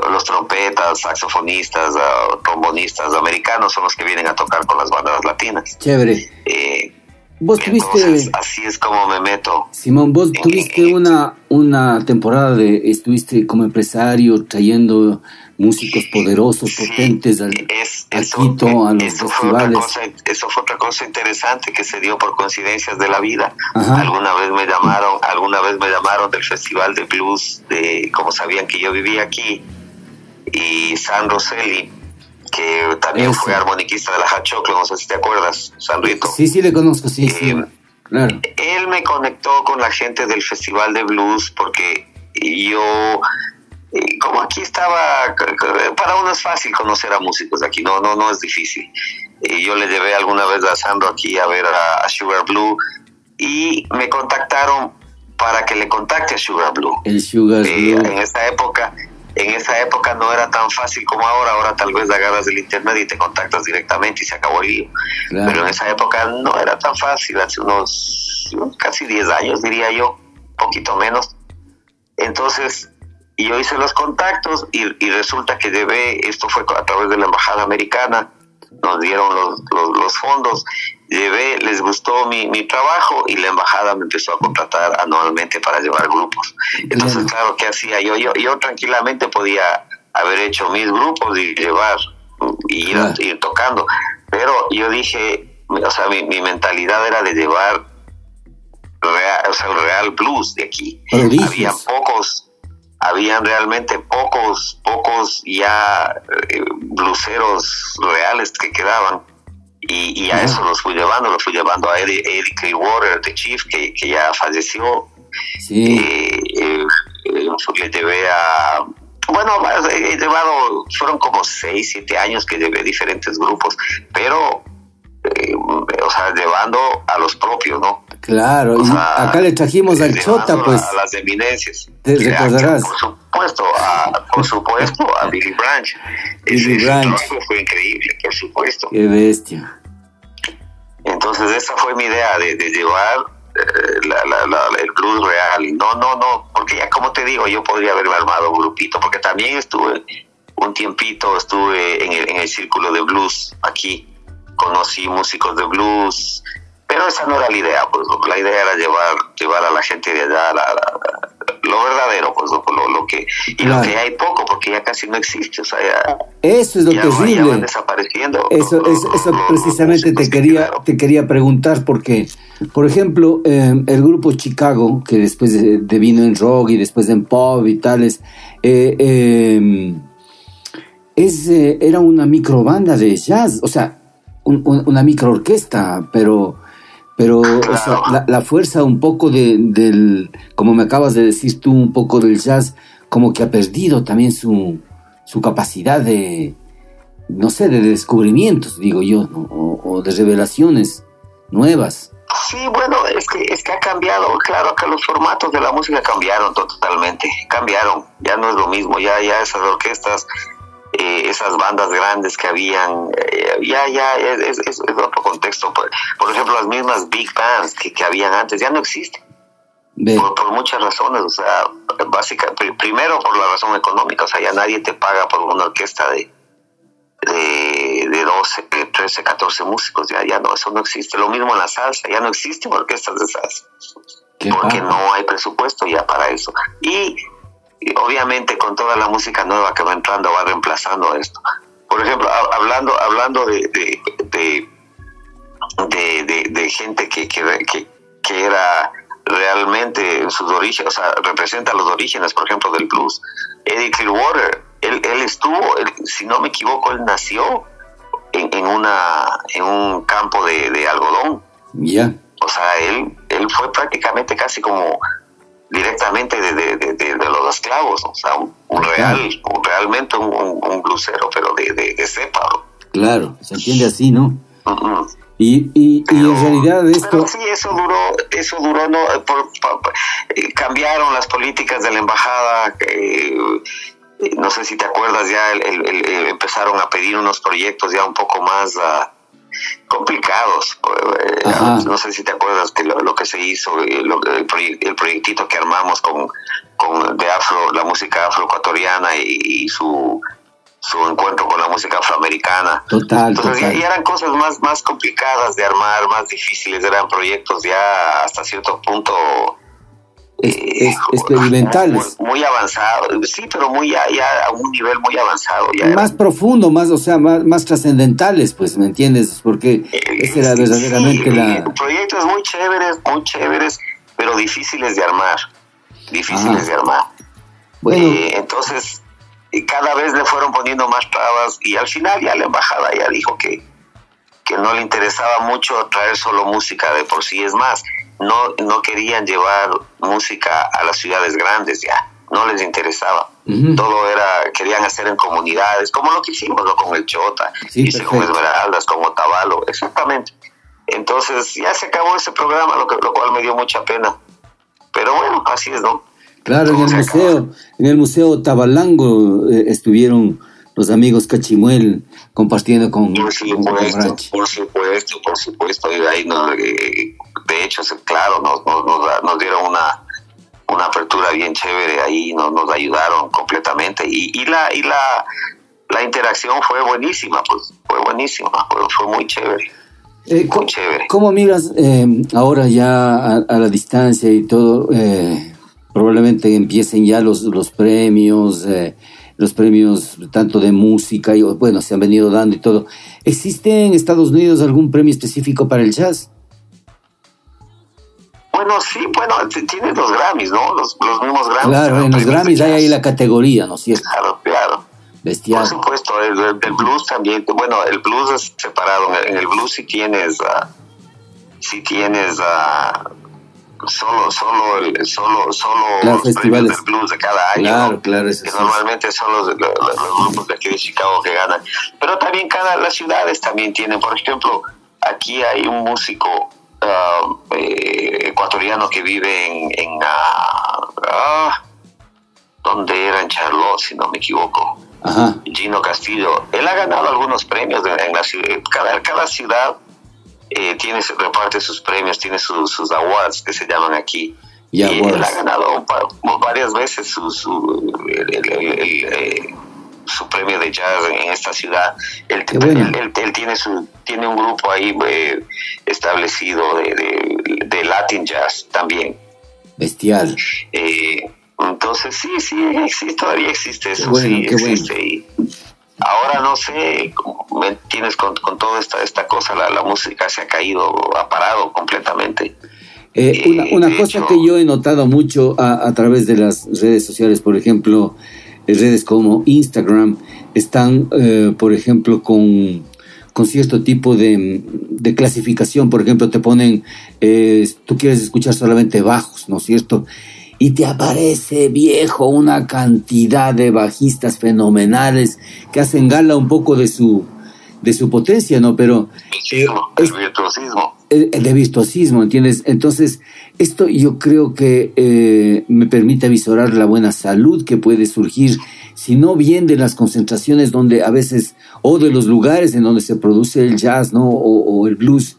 los trompetas, saxofonistas, uh, trombonistas americanos son los que vienen a tocar con las bandas latinas. Chévere. Eh, vos tuviste... Así es como me meto. Simón, vos tuviste una, una temporada de, estuviste como empresario trayendo músicos poderosos, potentes al, es, a Quito, a los eso festivales. Fue cosa, eso fue otra cosa interesante que se dio por coincidencias de la vida. Ajá. Alguna vez me llamaron, alguna vez me llamaron del Festival de Blues, de como sabían que yo vivía aquí, y San Rosselli, que también eso. fue armoniquista de la Hachoclo, no sé si te acuerdas, San Rito. Sí, sí, le conozco, sí, eh, sí. Claro. Él me conectó con la gente del Festival de Blues porque yo como aquí estaba, para uno es fácil conocer a músicos de aquí, no, no, no es difícil. yo le llevé alguna vez a Sandro aquí a ver a, Sugar Blue y me contactaron para que le contacte a Sugar Blue. El Sugar eh, Blue. En esa época, en esa época no era tan fácil como ahora, ahora tal vez agarras el internet y te contactas directamente y se acabó el lío. Claro. Pero en esa época no era tan fácil, hace unos casi 10 años diría yo, poquito menos. Entonces yo hice los contactos y, y, resulta que debe, esto fue a través de la embajada americana, nos dieron los, los, los fondos, llevé, les gustó mi, mi, trabajo y la embajada me empezó a contratar anualmente para llevar grupos. Entonces, claro, ¿qué hacía yo? Yo, yo tranquilamente podía haber hecho mis grupos y llevar y ir, ah. ir tocando, pero yo dije, o sea, mi, mi mentalidad era de llevar real, o sea, el real blues de aquí. Había pocos habían realmente pocos, pocos ya eh, bluseros reales que quedaban. Y, y a eso los fui llevando, los fui llevando a Eddie, Eddie Clearwater, de Chief, que, que, ya falleció. Sí. Eh, eh, le llevé a. Bueno, he llevado, fueron como seis, siete años que llevé diferentes grupos, pero, o sea, llevando a los propios, ¿no? Claro, o sea, acá le trajimos al Chota, pues. A las eminencias. Te recordarás. Por supuesto, a, por supuesto, a Billy Branch. Billy ese, Branch. Fue increíble, por supuesto. Qué bestia. Entonces, esa fue mi idea de, de llevar eh, la, la, la, el blues real. No, no, no, porque ya como te digo, yo podría haberme armado un grupito, porque también estuve un tiempito, estuve en el, en el círculo de blues aquí. Conocí músicos de blues, pero esa no era la idea, pues la idea era llevar llevar a la gente de allá la, la, lo verdadero, pues lo, lo que y claro. lo que hay poco porque ya casi no existe, o sea, ya, eso es lo ya, terrible. Ya van desapareciendo. Eso, lo, eso, eso precisamente te quería te quería preguntar porque por ejemplo, eh, el grupo Chicago, que después de, de, vino en rock y después en pop y tales, eh, eh, es, era una microbanda de jazz, o sea, un, un, una microorquesta, pero pero o sea, la, la, fuerza un poco de, del, como me acabas de decir tú, un poco del jazz, como que ha perdido también su, su capacidad de, no sé, de descubrimientos, digo yo, ¿no? o, o, de revelaciones nuevas. Sí, bueno, es que, es que ha cambiado, claro que los formatos de la música cambiaron totalmente, cambiaron, ya no es lo mismo, ya, ya esas orquestas eh, esas bandas grandes que habían, eh, ya, ya, es, es, es, otro contexto. Por, por, ejemplo, las mismas big bands que, que habían antes ya no existen. Por, por, muchas razones, o sea, básicamente, primero por la razón económica, o sea, ya nadie te paga por una orquesta de, de, de 12, 13, 14 músicos, ya, ya no, eso no existe. Lo mismo en la salsa, ya no existen orquestas de salsa. Porque no hay presupuesto ya para eso. Y y obviamente con toda la música nueva que va entrando va reemplazando esto. Por ejemplo, hablando hablando de de, de, de, gente que, que, que, que, era realmente en sus orígenes, o sea, representa los orígenes, por ejemplo, del blues. Eddie Clearwater, él, él estuvo, él, si no me equivoco, él nació en, en, una, en un campo de, de algodón. Ya. Yeah. O sea, él, él fue prácticamente casi como directamente de, de, de, de, los esclavos, o sea, un, un real, un, realmente un, un, blusero, pero de, de, cepa. Claro, se entiende así, ¿no? Uh -huh. Y, y, pero, y, en realidad esto... Pero sí, eso duró, eso duró, no, por, por, por, eh, cambiaron las políticas de la embajada, eh, no sé si te acuerdas ya, el, el, el, empezaron a pedir unos proyectos ya un poco más... Uh, complicados. Eh, no sé si te acuerdas que lo, que se hizo, eh, el, proyectito que armamos con, con de afro, la música afroecuatoriana y, y su su encuentro con la música afroamericana. Total, Entonces Ya, eran cosas más, más complicadas de armar, más difíciles, eran proyectos ya hasta cierto punto eh, experimentales. Muy, avanzados, sí, pero muy ya, a un nivel muy avanzado. Ya más profundo, más, o sea, más, más trascendentales, pues, ¿me entiendes? Porque eh, ese era verdaderamente la... Proyectos muy chéveres, muy chéveres, pero difíciles de armar, difíciles de armar. Bueno. Eh, entonces, cada vez le fueron poniendo más trabas y al final ya la embajada ya dijo que, que no le interesaba mucho traer solo música de por sí. Es más, no, no querían llevar música a las ciudades grandes ya, no les interesaba. Todo era, querían hacer en comunidades, como lo que hicimos ¿no? con el Chota, sí, con Esmeraldas, como Tabalo, exactamente. Entonces ya se acabó ese programa, lo, que, lo cual me dio mucha pena. Pero bueno, así es, ¿no? Claro, en el museo, en el museo Tabalango eh, estuvieron los amigos Cachimuel compartiendo con por supuesto, por supuesto, por supuesto, y de ahí eh, de hecho, claro, nos, nos, nos, dieron una una apertura bien chévere ahí, nos, nos ayudaron completamente y, y la y la, la interacción fue buenísima, pues fue buenísima, fue, muy chévere. Eh, muy chévere. ¿Cómo miras ahora ya a, a, la distancia y todo? Eh, probablemente empiecen ya los, los premios, eh, los premios tanto de música, y bueno, se han venido dando y todo. ¿Existe en Estados Unidos algún premio específico para el jazz? Bueno, sí, bueno, tiene los Grammys, ¿no? Los, mismos Grammys. Claro, en los Grammys hay ahí la categoría, ¿no es cierto? Claro, claro. Bestial. Por supuesto, el, blues también, bueno, el blues es separado, en el blues sí tienes, uh, sí tienes uh, solo solo el, solo solo los festivales. del blues de cada año claro, claro, que normalmente son los, los, grupos de aquí de Chicago que ganan. Pero también cada las ciudades también tienen. Por ejemplo aquí hay un músico uh, eh, ecuatoriano que vive en, en uh, donde era en Charlotte si no me equivoco. Ajá. Gino Castillo. Él ha ganado algunos premios en la ciudad cada, cada ciudad eh, tiene, reparte sus premios, tiene sus awards que se llaman aquí. Y, él ha ganado varias veces su, su, eh, su premio de jazz en esta ciudad. Él, él, tiene, su, tiene un grupo ahí eh, establecido de, de, Latin Jazz también. Bestial. Eh, entonces sí, sí, existe, todavía existe eso, sí, existe. Ahora no sé, ¿me tienes con, con toda esta, esta cosa? La, la, música se ha caído, ha parado completamente. Eh, una, eh, una cosa que yo he notado mucho a, a, través de las redes sociales, por ejemplo, eh, redes como Instagram, están, eh, por ejemplo, con, con cierto tipo de, de, clasificación. Por ejemplo, te ponen, eh, tú quieres escuchar solamente bajos, ¿no es cierto? Y te aparece viejo una cantidad de bajistas fenomenales que hacen gala un poco de su de su potencia, ¿no? Pero eh, el virtuosismo. El, de virtuosismo, ¿entiendes? Entonces, esto yo creo que eh, me permite avisorar la buena salud que puede surgir, si no bien de las concentraciones donde a veces, o de los lugares en donde se produce el jazz, ¿no? O, o el blues.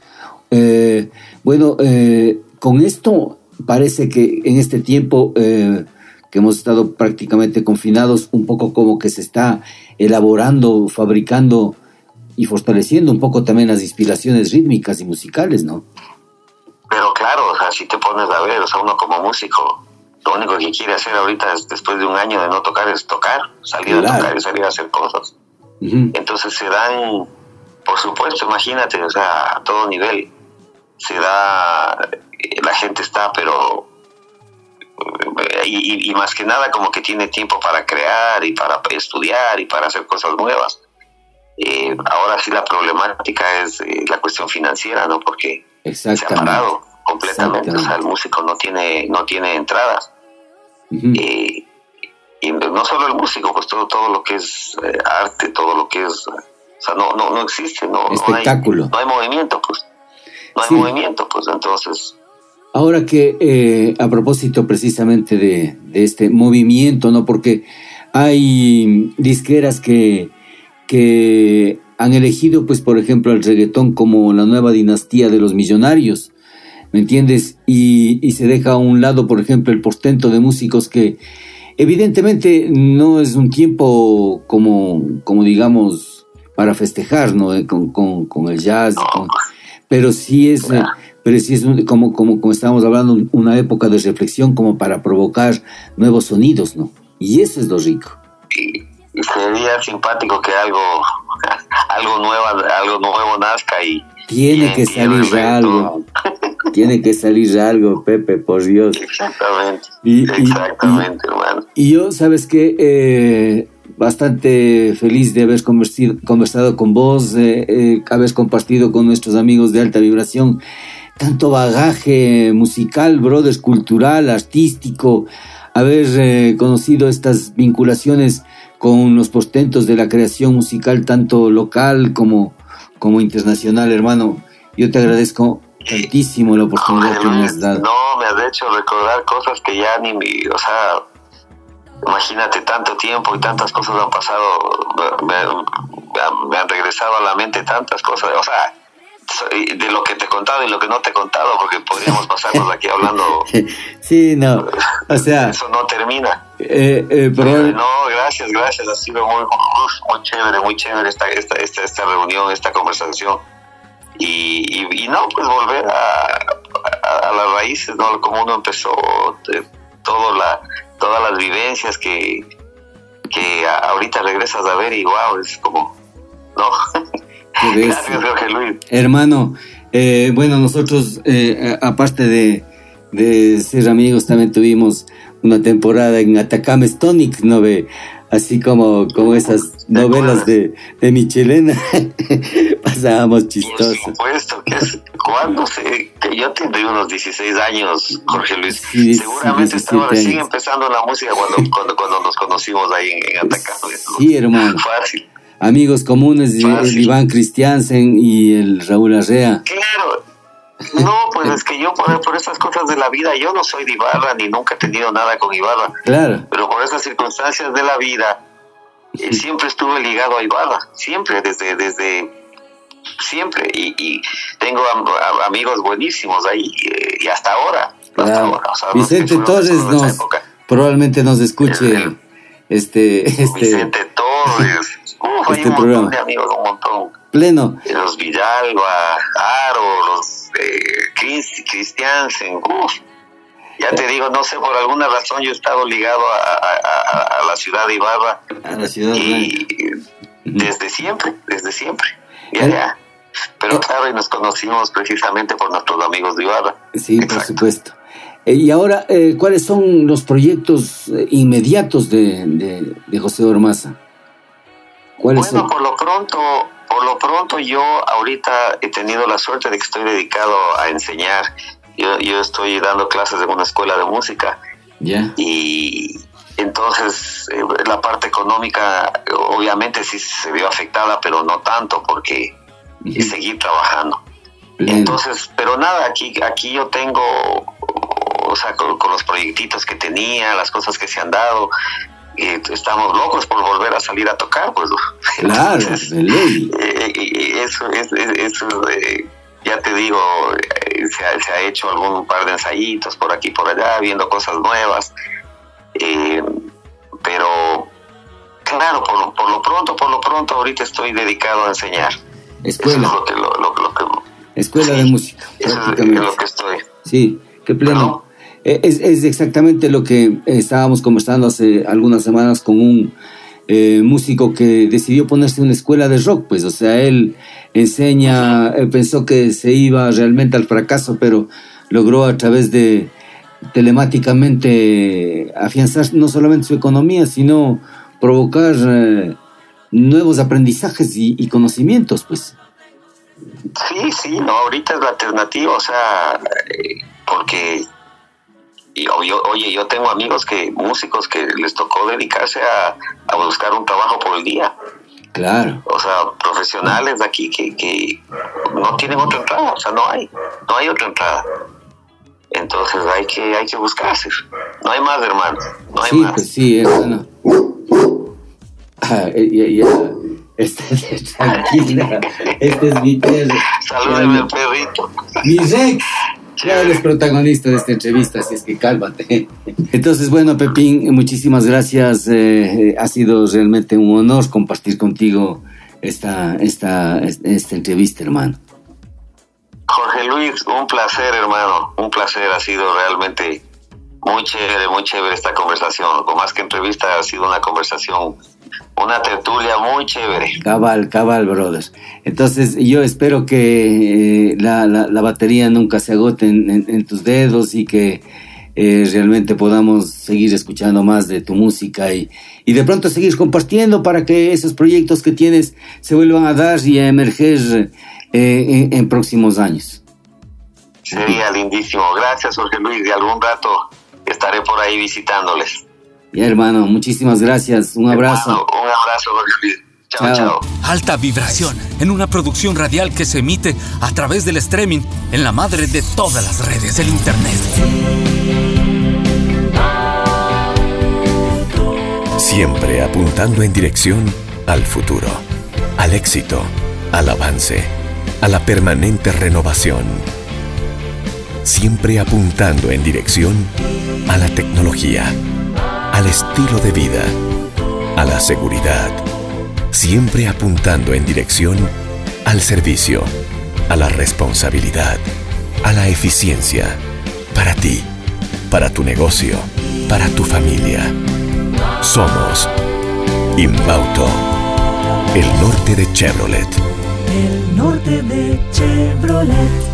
Eh, bueno, eh, con esto parece que en este tiempo eh, que hemos estado prácticamente confinados, un poco como que se está elaborando, fabricando y fortaleciendo un poco también las inspiraciones rítmicas y musicales, ¿no? Pero claro, o sea, si te pones a ver, o sea, uno como músico, lo único que quiere hacer ahorita es, después de un año de no tocar es tocar, salir a tocar y salir a hacer cosas. Entonces se dan, por supuesto, imagínate, o sea, a todo nivel, se da la gente está, pero y, más que nada como que tiene tiempo para crear y para estudiar y para hacer cosas nuevas. Eh, ahora sí la problemática es eh, la cuestión financiera, ¿no? Porque se ha parado completamente, o sea, el músico no tiene no tiene entradas. Eh, y no solo el músico, pues todo todo lo que es arte, todo lo que es, o sea, no no no existe, no, no hay, no hay movimiento, pues. No hay movimiento, pues entonces Ahora que eh, a propósito precisamente de, este movimiento, ¿no? Porque hay disqueras que, que han elegido, pues, por ejemplo, el reggaetón como la nueva dinastía de los millonarios, ¿me entiendes? Y, y se deja a un lado, por ejemplo, el portento de músicos que evidentemente no es un tiempo como, como digamos, para festejar, ¿no? Eh, Con, con, con el jazz, con- pero sí es, eh, pero sí es un- como, como, como estábamos hablando, una época de reflexión como para provocar nuevos sonidos, ¿no? Y eso es lo rico. y sería simpático que algo (laughs) algo nuevo algo nuevo nazca y Tiene y- que salir algo. (laughs) Tiene que salir algo, Pepe, por Dios. exactamente Y- y- exactamente hermano Y yo, sabes que eh, bastante feliz de haber conversado con vos, eh, eh, haber compartido con nuestros amigos de alta vibración tanto bagaje musical, brothers, cultural, artístico, haber eh, conocido estas vinculaciones con los portentos de la creación musical, tanto local como, como internacional, hermano. Yo te agradezco tantísimo la oportunidad que me has dado. no me has hecho recordar cosas que ya ni mi o sea imagínate tanto tiempo y tantas cosas han pasado me, me han- me regresado a la mente tantas cosas o sea de lo que te he contado y lo que no te he contado porque podríamos pasarnos aquí hablando (laughs) Sí, no, o sea, eso no termina eh, eh, probable- No, gracias, gracias. Ha sido muy, muy chévere, muy chévere esta, esta, esta, esta reunión, esta conversación. Y, y, y no, pues volver a, a, a las raíces, ¿no? Como uno empezó, de todo la, todas las vivencias que, que ahorita regresas a ver y wow, es como, no. (laughs) (laughs) Gracias, Jorge Luis. Hermano, eh, bueno, nosotros, eh, aparte de, de ser amigos, también tuvimos una temporada en Atacama Stonic, ¿no ve? Así como, como esas novelas de, de Michelena. (laughs) Pasábamos Por chistoso. supuesto, que es cuando se, que yo tendría unos 16 años, Jorge Luis. Sí, Seguramente 17 estaba recién empezando la música cuando, cuando, cuando nos conocimos ahí en, en Atacama. Sí, hermano. (laughs) Fácil. Amigos comunes, el Fácil. Iván Christiansen y el Raúl Arrea. Claro. No, pues es que yo por, por esas cosas de la vida, yo no soy de Ibarra ni nunca he tenido nada con Ibarra, Claro. pero por esas circunstancias de la vida eh, siempre estuve ligado a Ibarra, siempre, desde, desde siempre, y, y tengo a- amigos buenísimos ahí, eh, y hasta ahora. hasta ahora, o sea, no Vicente Torres nos probablemente nos escuche este este Vicente Torres, uf, hay este un montón de amigos, un montón. pleno. los Villalba, Aro, los eh, Chris- Christiansen, uf. ya te digo, no sé, por alguna razón yo he estado ligado a, a- a- a la ciudad de Ibarra A la ciudad y desde siempre, desde siempre. Ya, Eh. ya. Pero claro, y nos conocimos precisamente por nuestros amigos de Ibarra. Sí, por supuesto. Eh, y ahora, eh, ¿cuáles son los proyectos eh, inmediatos de, de, de José Ormaza? ¿Cuáles Bueno, son? por lo pronto, por lo pronto yo ahorita he tenido la suerte de que estoy dedicado a enseñar. Yo, yo estoy dando clases en una escuela de música Ya. y entonces eh, la parte económica obviamente sí se vio afectada, pero no tanto porque es seguir trabajando. Pleno. Entonces, pero nada, aquí, aquí yo tengo, o sea, con, con los proyectitos que tenía, las cosas que se han dado, eh, estamos locos por volver a salir a tocar, pues. Claro, Entonces, de ley. eh, eso, es, es- eso eh, ya te digo, eh, se, ha, se ha hecho algún par de ensayitos por aquí por allá, viendo cosas nuevas. Eh, pero, claro, por, lo- por lo pronto, por lo pronto, ahorita estoy dedicado a enseñar. Eso es Escuela, lo que, lo, lo- lo que, escuela de música, eso es lo que estoy. Sí, qué pleno. Es, es exactamente lo que eh, estábamos conversando hace algunas semanas con un eh, músico que decidió ponerse en una escuela de rock, pues, o sea, él enseña, eh, pensó que se iba realmente al fracaso, pero logró a través de telemáticamente afianzar no solamente su economía, sino provocar eh, nuevos aprendizajes y, y conocimientos, pues. Sí, sí, no, ahorita es la alternativa, o sea, eh, porque, y, o- yo- oye, yo tengo amigos que, músicos que les tocó dedicarse a, a buscar un trabajo por el día, Claro. o sea, profesionales de aquí que, que no tienen otra entrada, o sea, no hay, no hay otra entrada. Entonces hay que, hay que buscarse, no hay más, hermano, no hay Sí, más. pues sí, hermano. (laughs) Ah, eh, ya, ya- Estate tranquila. (laughs) Este es mi perro. Salúdeme, perrito. Mi Rex. Ya eres protagonista de esta entrevista, así es que cálmate. (laughs) Entonces, bueno, Pepín, muchísimas gracias. Eh, ha sido realmente un honor compartir contigo esta, esta, esta entrevista, hermano. Jorge Luis, un placer, hermano. Un placer. Ha sido realmente muy chévere, muy chévere esta conversación. O más que entrevista, ha sido una conversación una tertulia muy chévere. Cabal, cabal, brothers. Entonces yo espero que eh, la, la, batería nunca se agote en, tus dedos y que eh, realmente podamos seguir escuchando más de tu música y, y de pronto seguir compartiendo para que esos proyectos que tienes se vuelvan a dar y a emerger eh, en, próximos años. Sería lindísimo. Gracias, Jorge Luis. De algún rato estaré por ahí visitándoles. Ya, hermano, muchísimas gracias. Un abrazo. un abrazo, Chao, chao, Alta vibración en una producción radial que se emite a través del streaming en la madre de todas las redes del Internet. Siempre apuntando en dirección al futuro, al éxito, al avance, a la permanente renovación. Siempre apuntando en dirección a la tecnología al estilo de vida, a la seguridad, siempre apuntando en dirección al servicio, a la responsabilidad, a la eficiencia, para ti, para tu negocio, para tu familia. Somos Inbauto, el norte de Chevrolet. El norte de Chevrolet.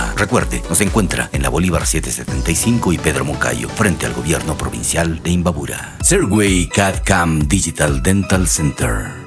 Recuerde, nos encuentra en la Bolívar 775 y Pedro Moncayo, frente al gobierno provincial de Imbabura. Serway CAD CAM Digital Dental Center.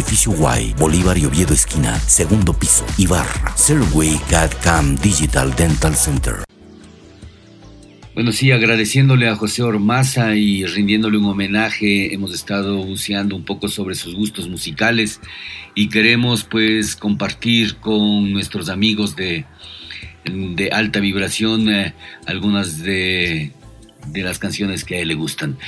edificio Y, Bolívar y Oviedo esquina, segundo piso, Ibarra, Serway CAD CAM Digital Dental Center. Bueno, sí, agradeciéndole a José Ormaza y rindiéndole un homenaje, hemos estado buceando un poco sobre sus gustos musicales y queremos pues compartir con nuestros amigos de, de alta vibración eh, algunas de, de las canciones que a él le gustan.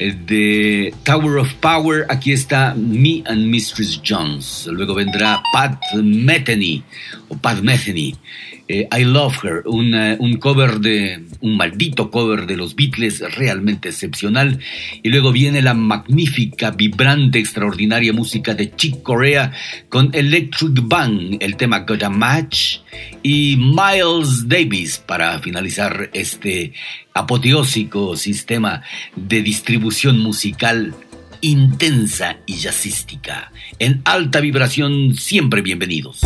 Eh, de Tower of Power, aquí está Me and Mistress Jones. Luego vendrá Pat Metheny o Pat Metheny. Eh, I Love Her, un de, un maldito cover de los Beatles realmente excepcional. Y luego viene la magnífica, vibrante, extraordinaria música de Chick Corea con Electric Bang, el tema Got a Match, y Miles Davis para finalizar este apoteósico sistema de distribución musical intensa y jazzística. En alta vibración, siempre bienvenidos.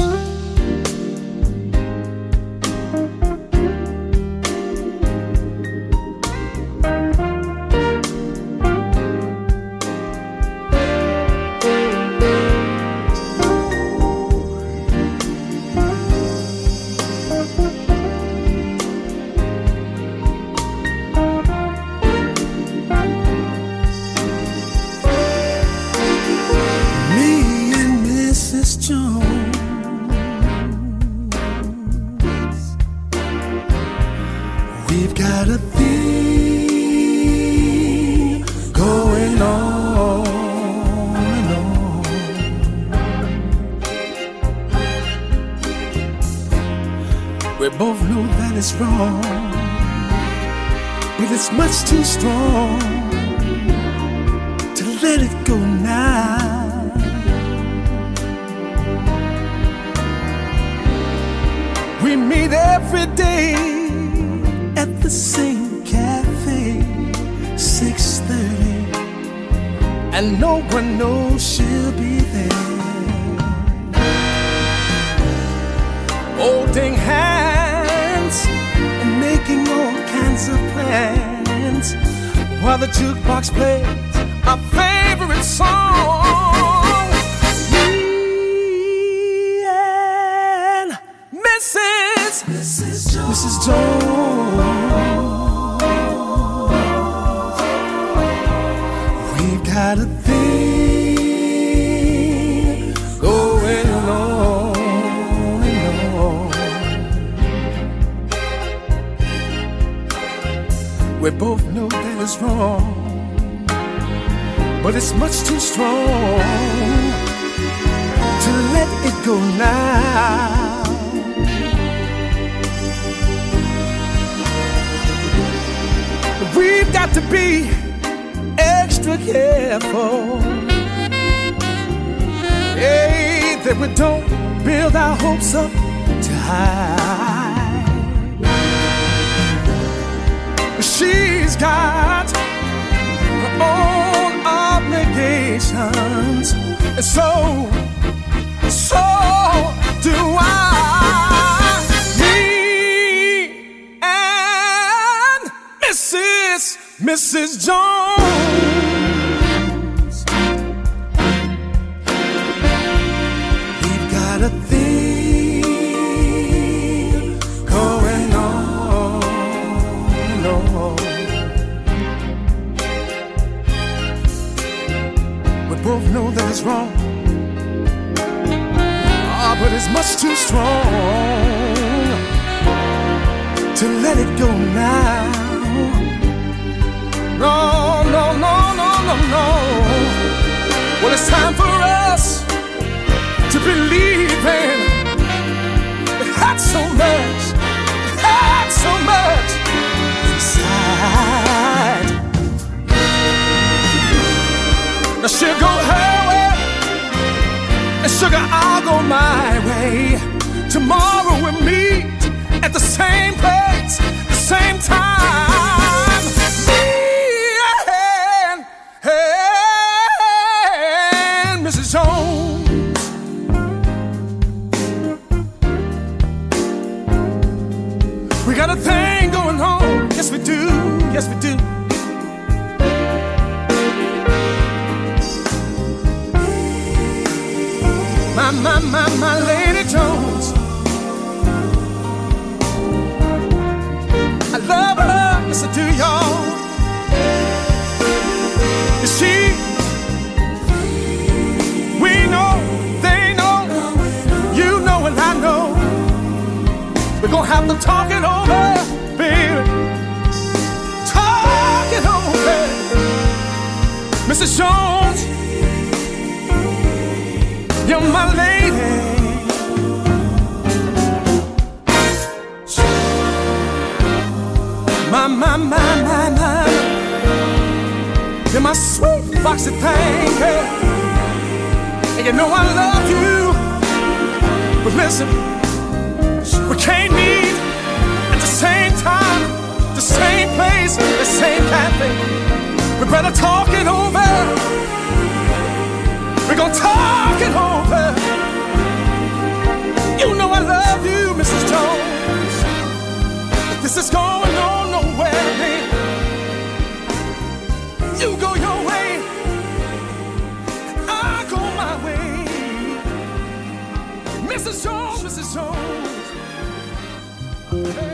much too strong to let it go now. No, no, no, no, no, no. Well, it's time for us to believe in. It hurts so much, it hurts so much inside. Now she'll go home. Sugar, I'll go my way. Tomorrow we'll meet at the same place, the same time. my, my, my Lady Jones. I love her, yes I do, y'all. You see, we know, they know, you know and I know. We're gonna have to talk it over, baby. Talk it over, Mrs. Jones. You're my lady. Thing, girl. And you know I love you. But listen, we can't meet at the same time, the same place, the same cafe. We better talk it over. We're gonna talk it over. Mrs. Jones, Mrs. Jones. Siempre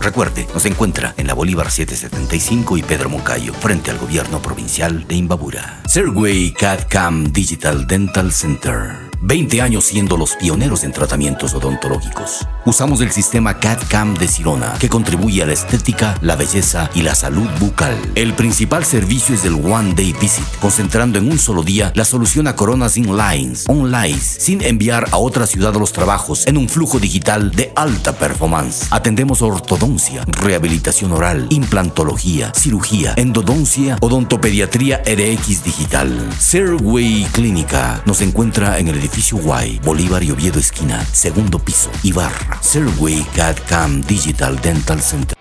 Recuerde, nos encuentra en la Bolívar 775 y Pedro Moncayo, frente al gobierno provincial de Imbabura. Serway CAD Cam Digital Dental Center. 20 años siendo los pioneros en tratamientos odontológicos. Usamos el sistema CAD-CAM de Sirona, que contribuye a la estética, la belleza y la salud bucal. El principal servicio es el One Day Visit, concentrando en un solo día la solución a coronas inlines, online, sin enviar a otra ciudad los trabajos en un flujo digital de alta performance. Atendemos ortodoncia, rehabilitación oral, implantología, cirugía, endodoncia, odontopediatría RX digital. Serway Clínica nos encuentra en el edificio Y, Bolívar y Oviedo esquina, segundo piso, Ibarra. Serway CAD Cam Digital Dental Center.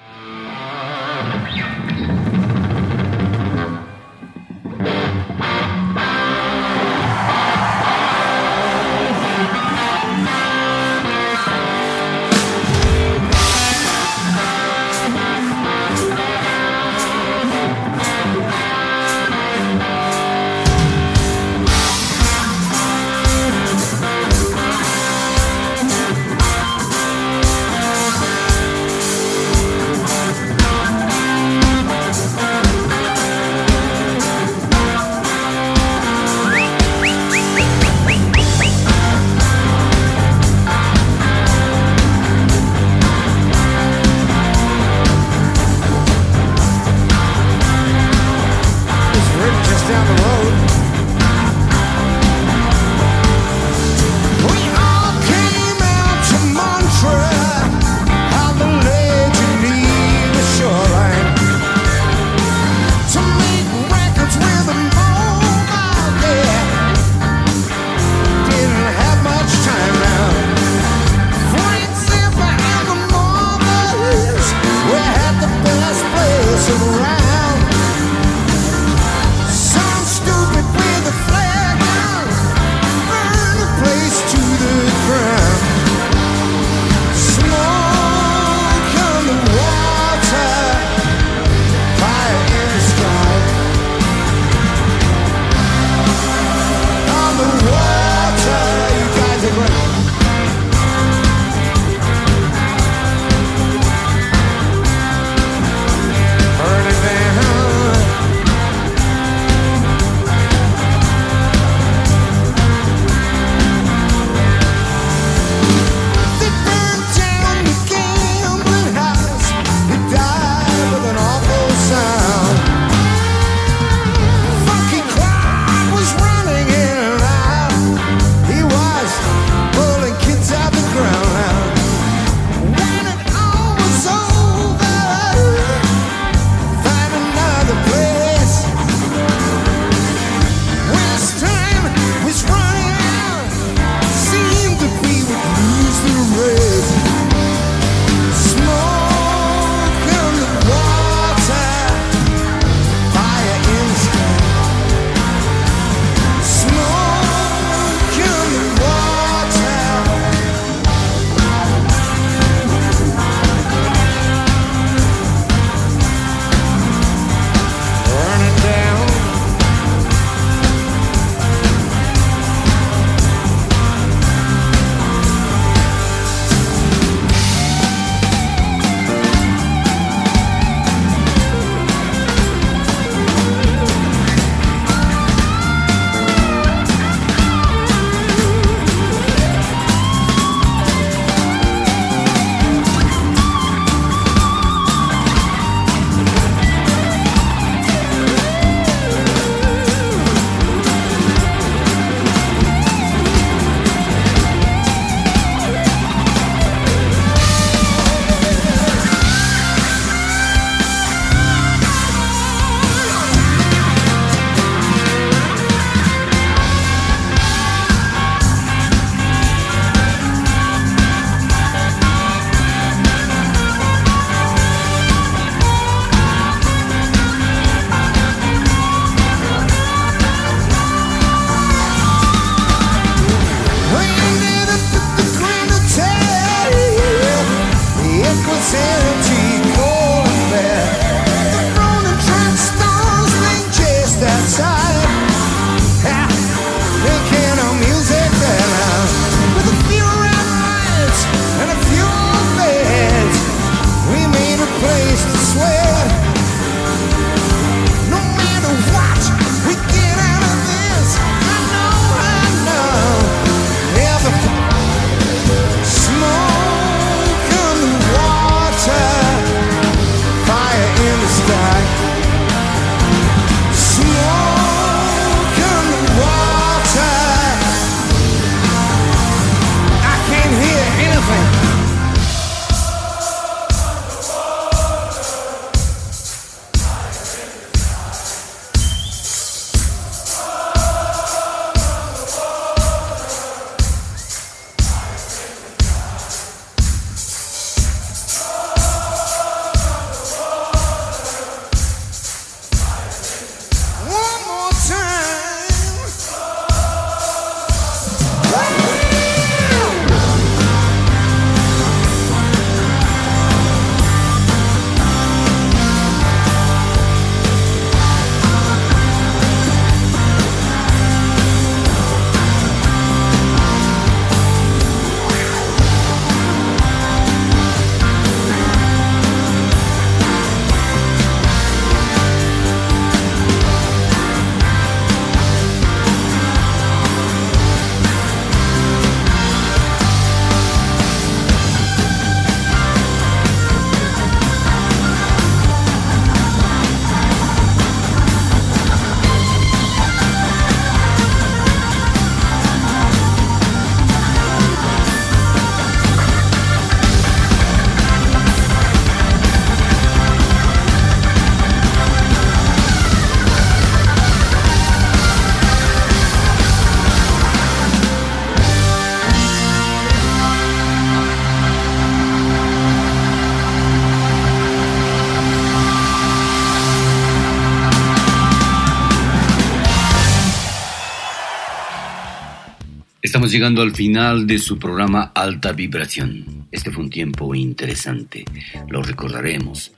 Estamos llegando al final de su programa Alta Vibración. Este fue un tiempo interesante, lo recordaremos.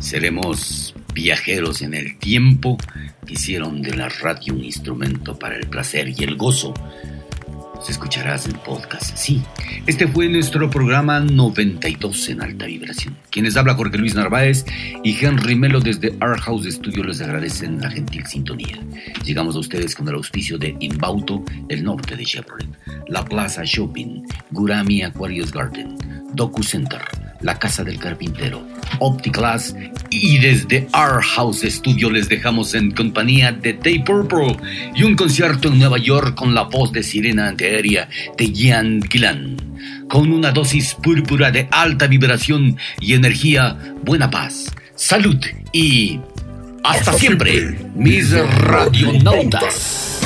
Seremos viajeros en el tiempo que hicieron de la radio un instrumento para el placer y el gozo escucharás en podcast. Sí, este fue nuestro programa 92 en alta vibración. Quienes habla Jorge Luis Narváez y Henry Melo desde Art House Studio les agradecen la gentil sintonía. Llegamos a ustedes con el auspicio de Inbauto, el norte de Chevrolet, La Plaza Shopping, Gurami Aquarius Garden, Docu Center, La Casa del Carpintero, OptiClass y desde Our House Studio les dejamos en compañía de Day Purple y un concierto en Nueva York con la voz de sirena antiaérea de Ian Gillan. Con una dosis púrpura de alta vibración y energía, buena paz, salud y hasta, siempre, mis radionautas.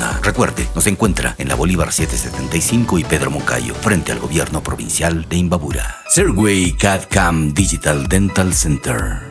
Recuerde, nos encuentra en la Bolívar 775 y Pedro Moncayo, frente al gobierno provincial de Imbabura. Serway CAD Cam Digital Dental Center.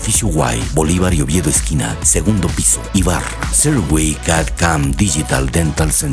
Edificio Y, Bolívar y Oviedo esquina, segundo piso, Ibarra, Serway CAD Cam Digital Dental Center.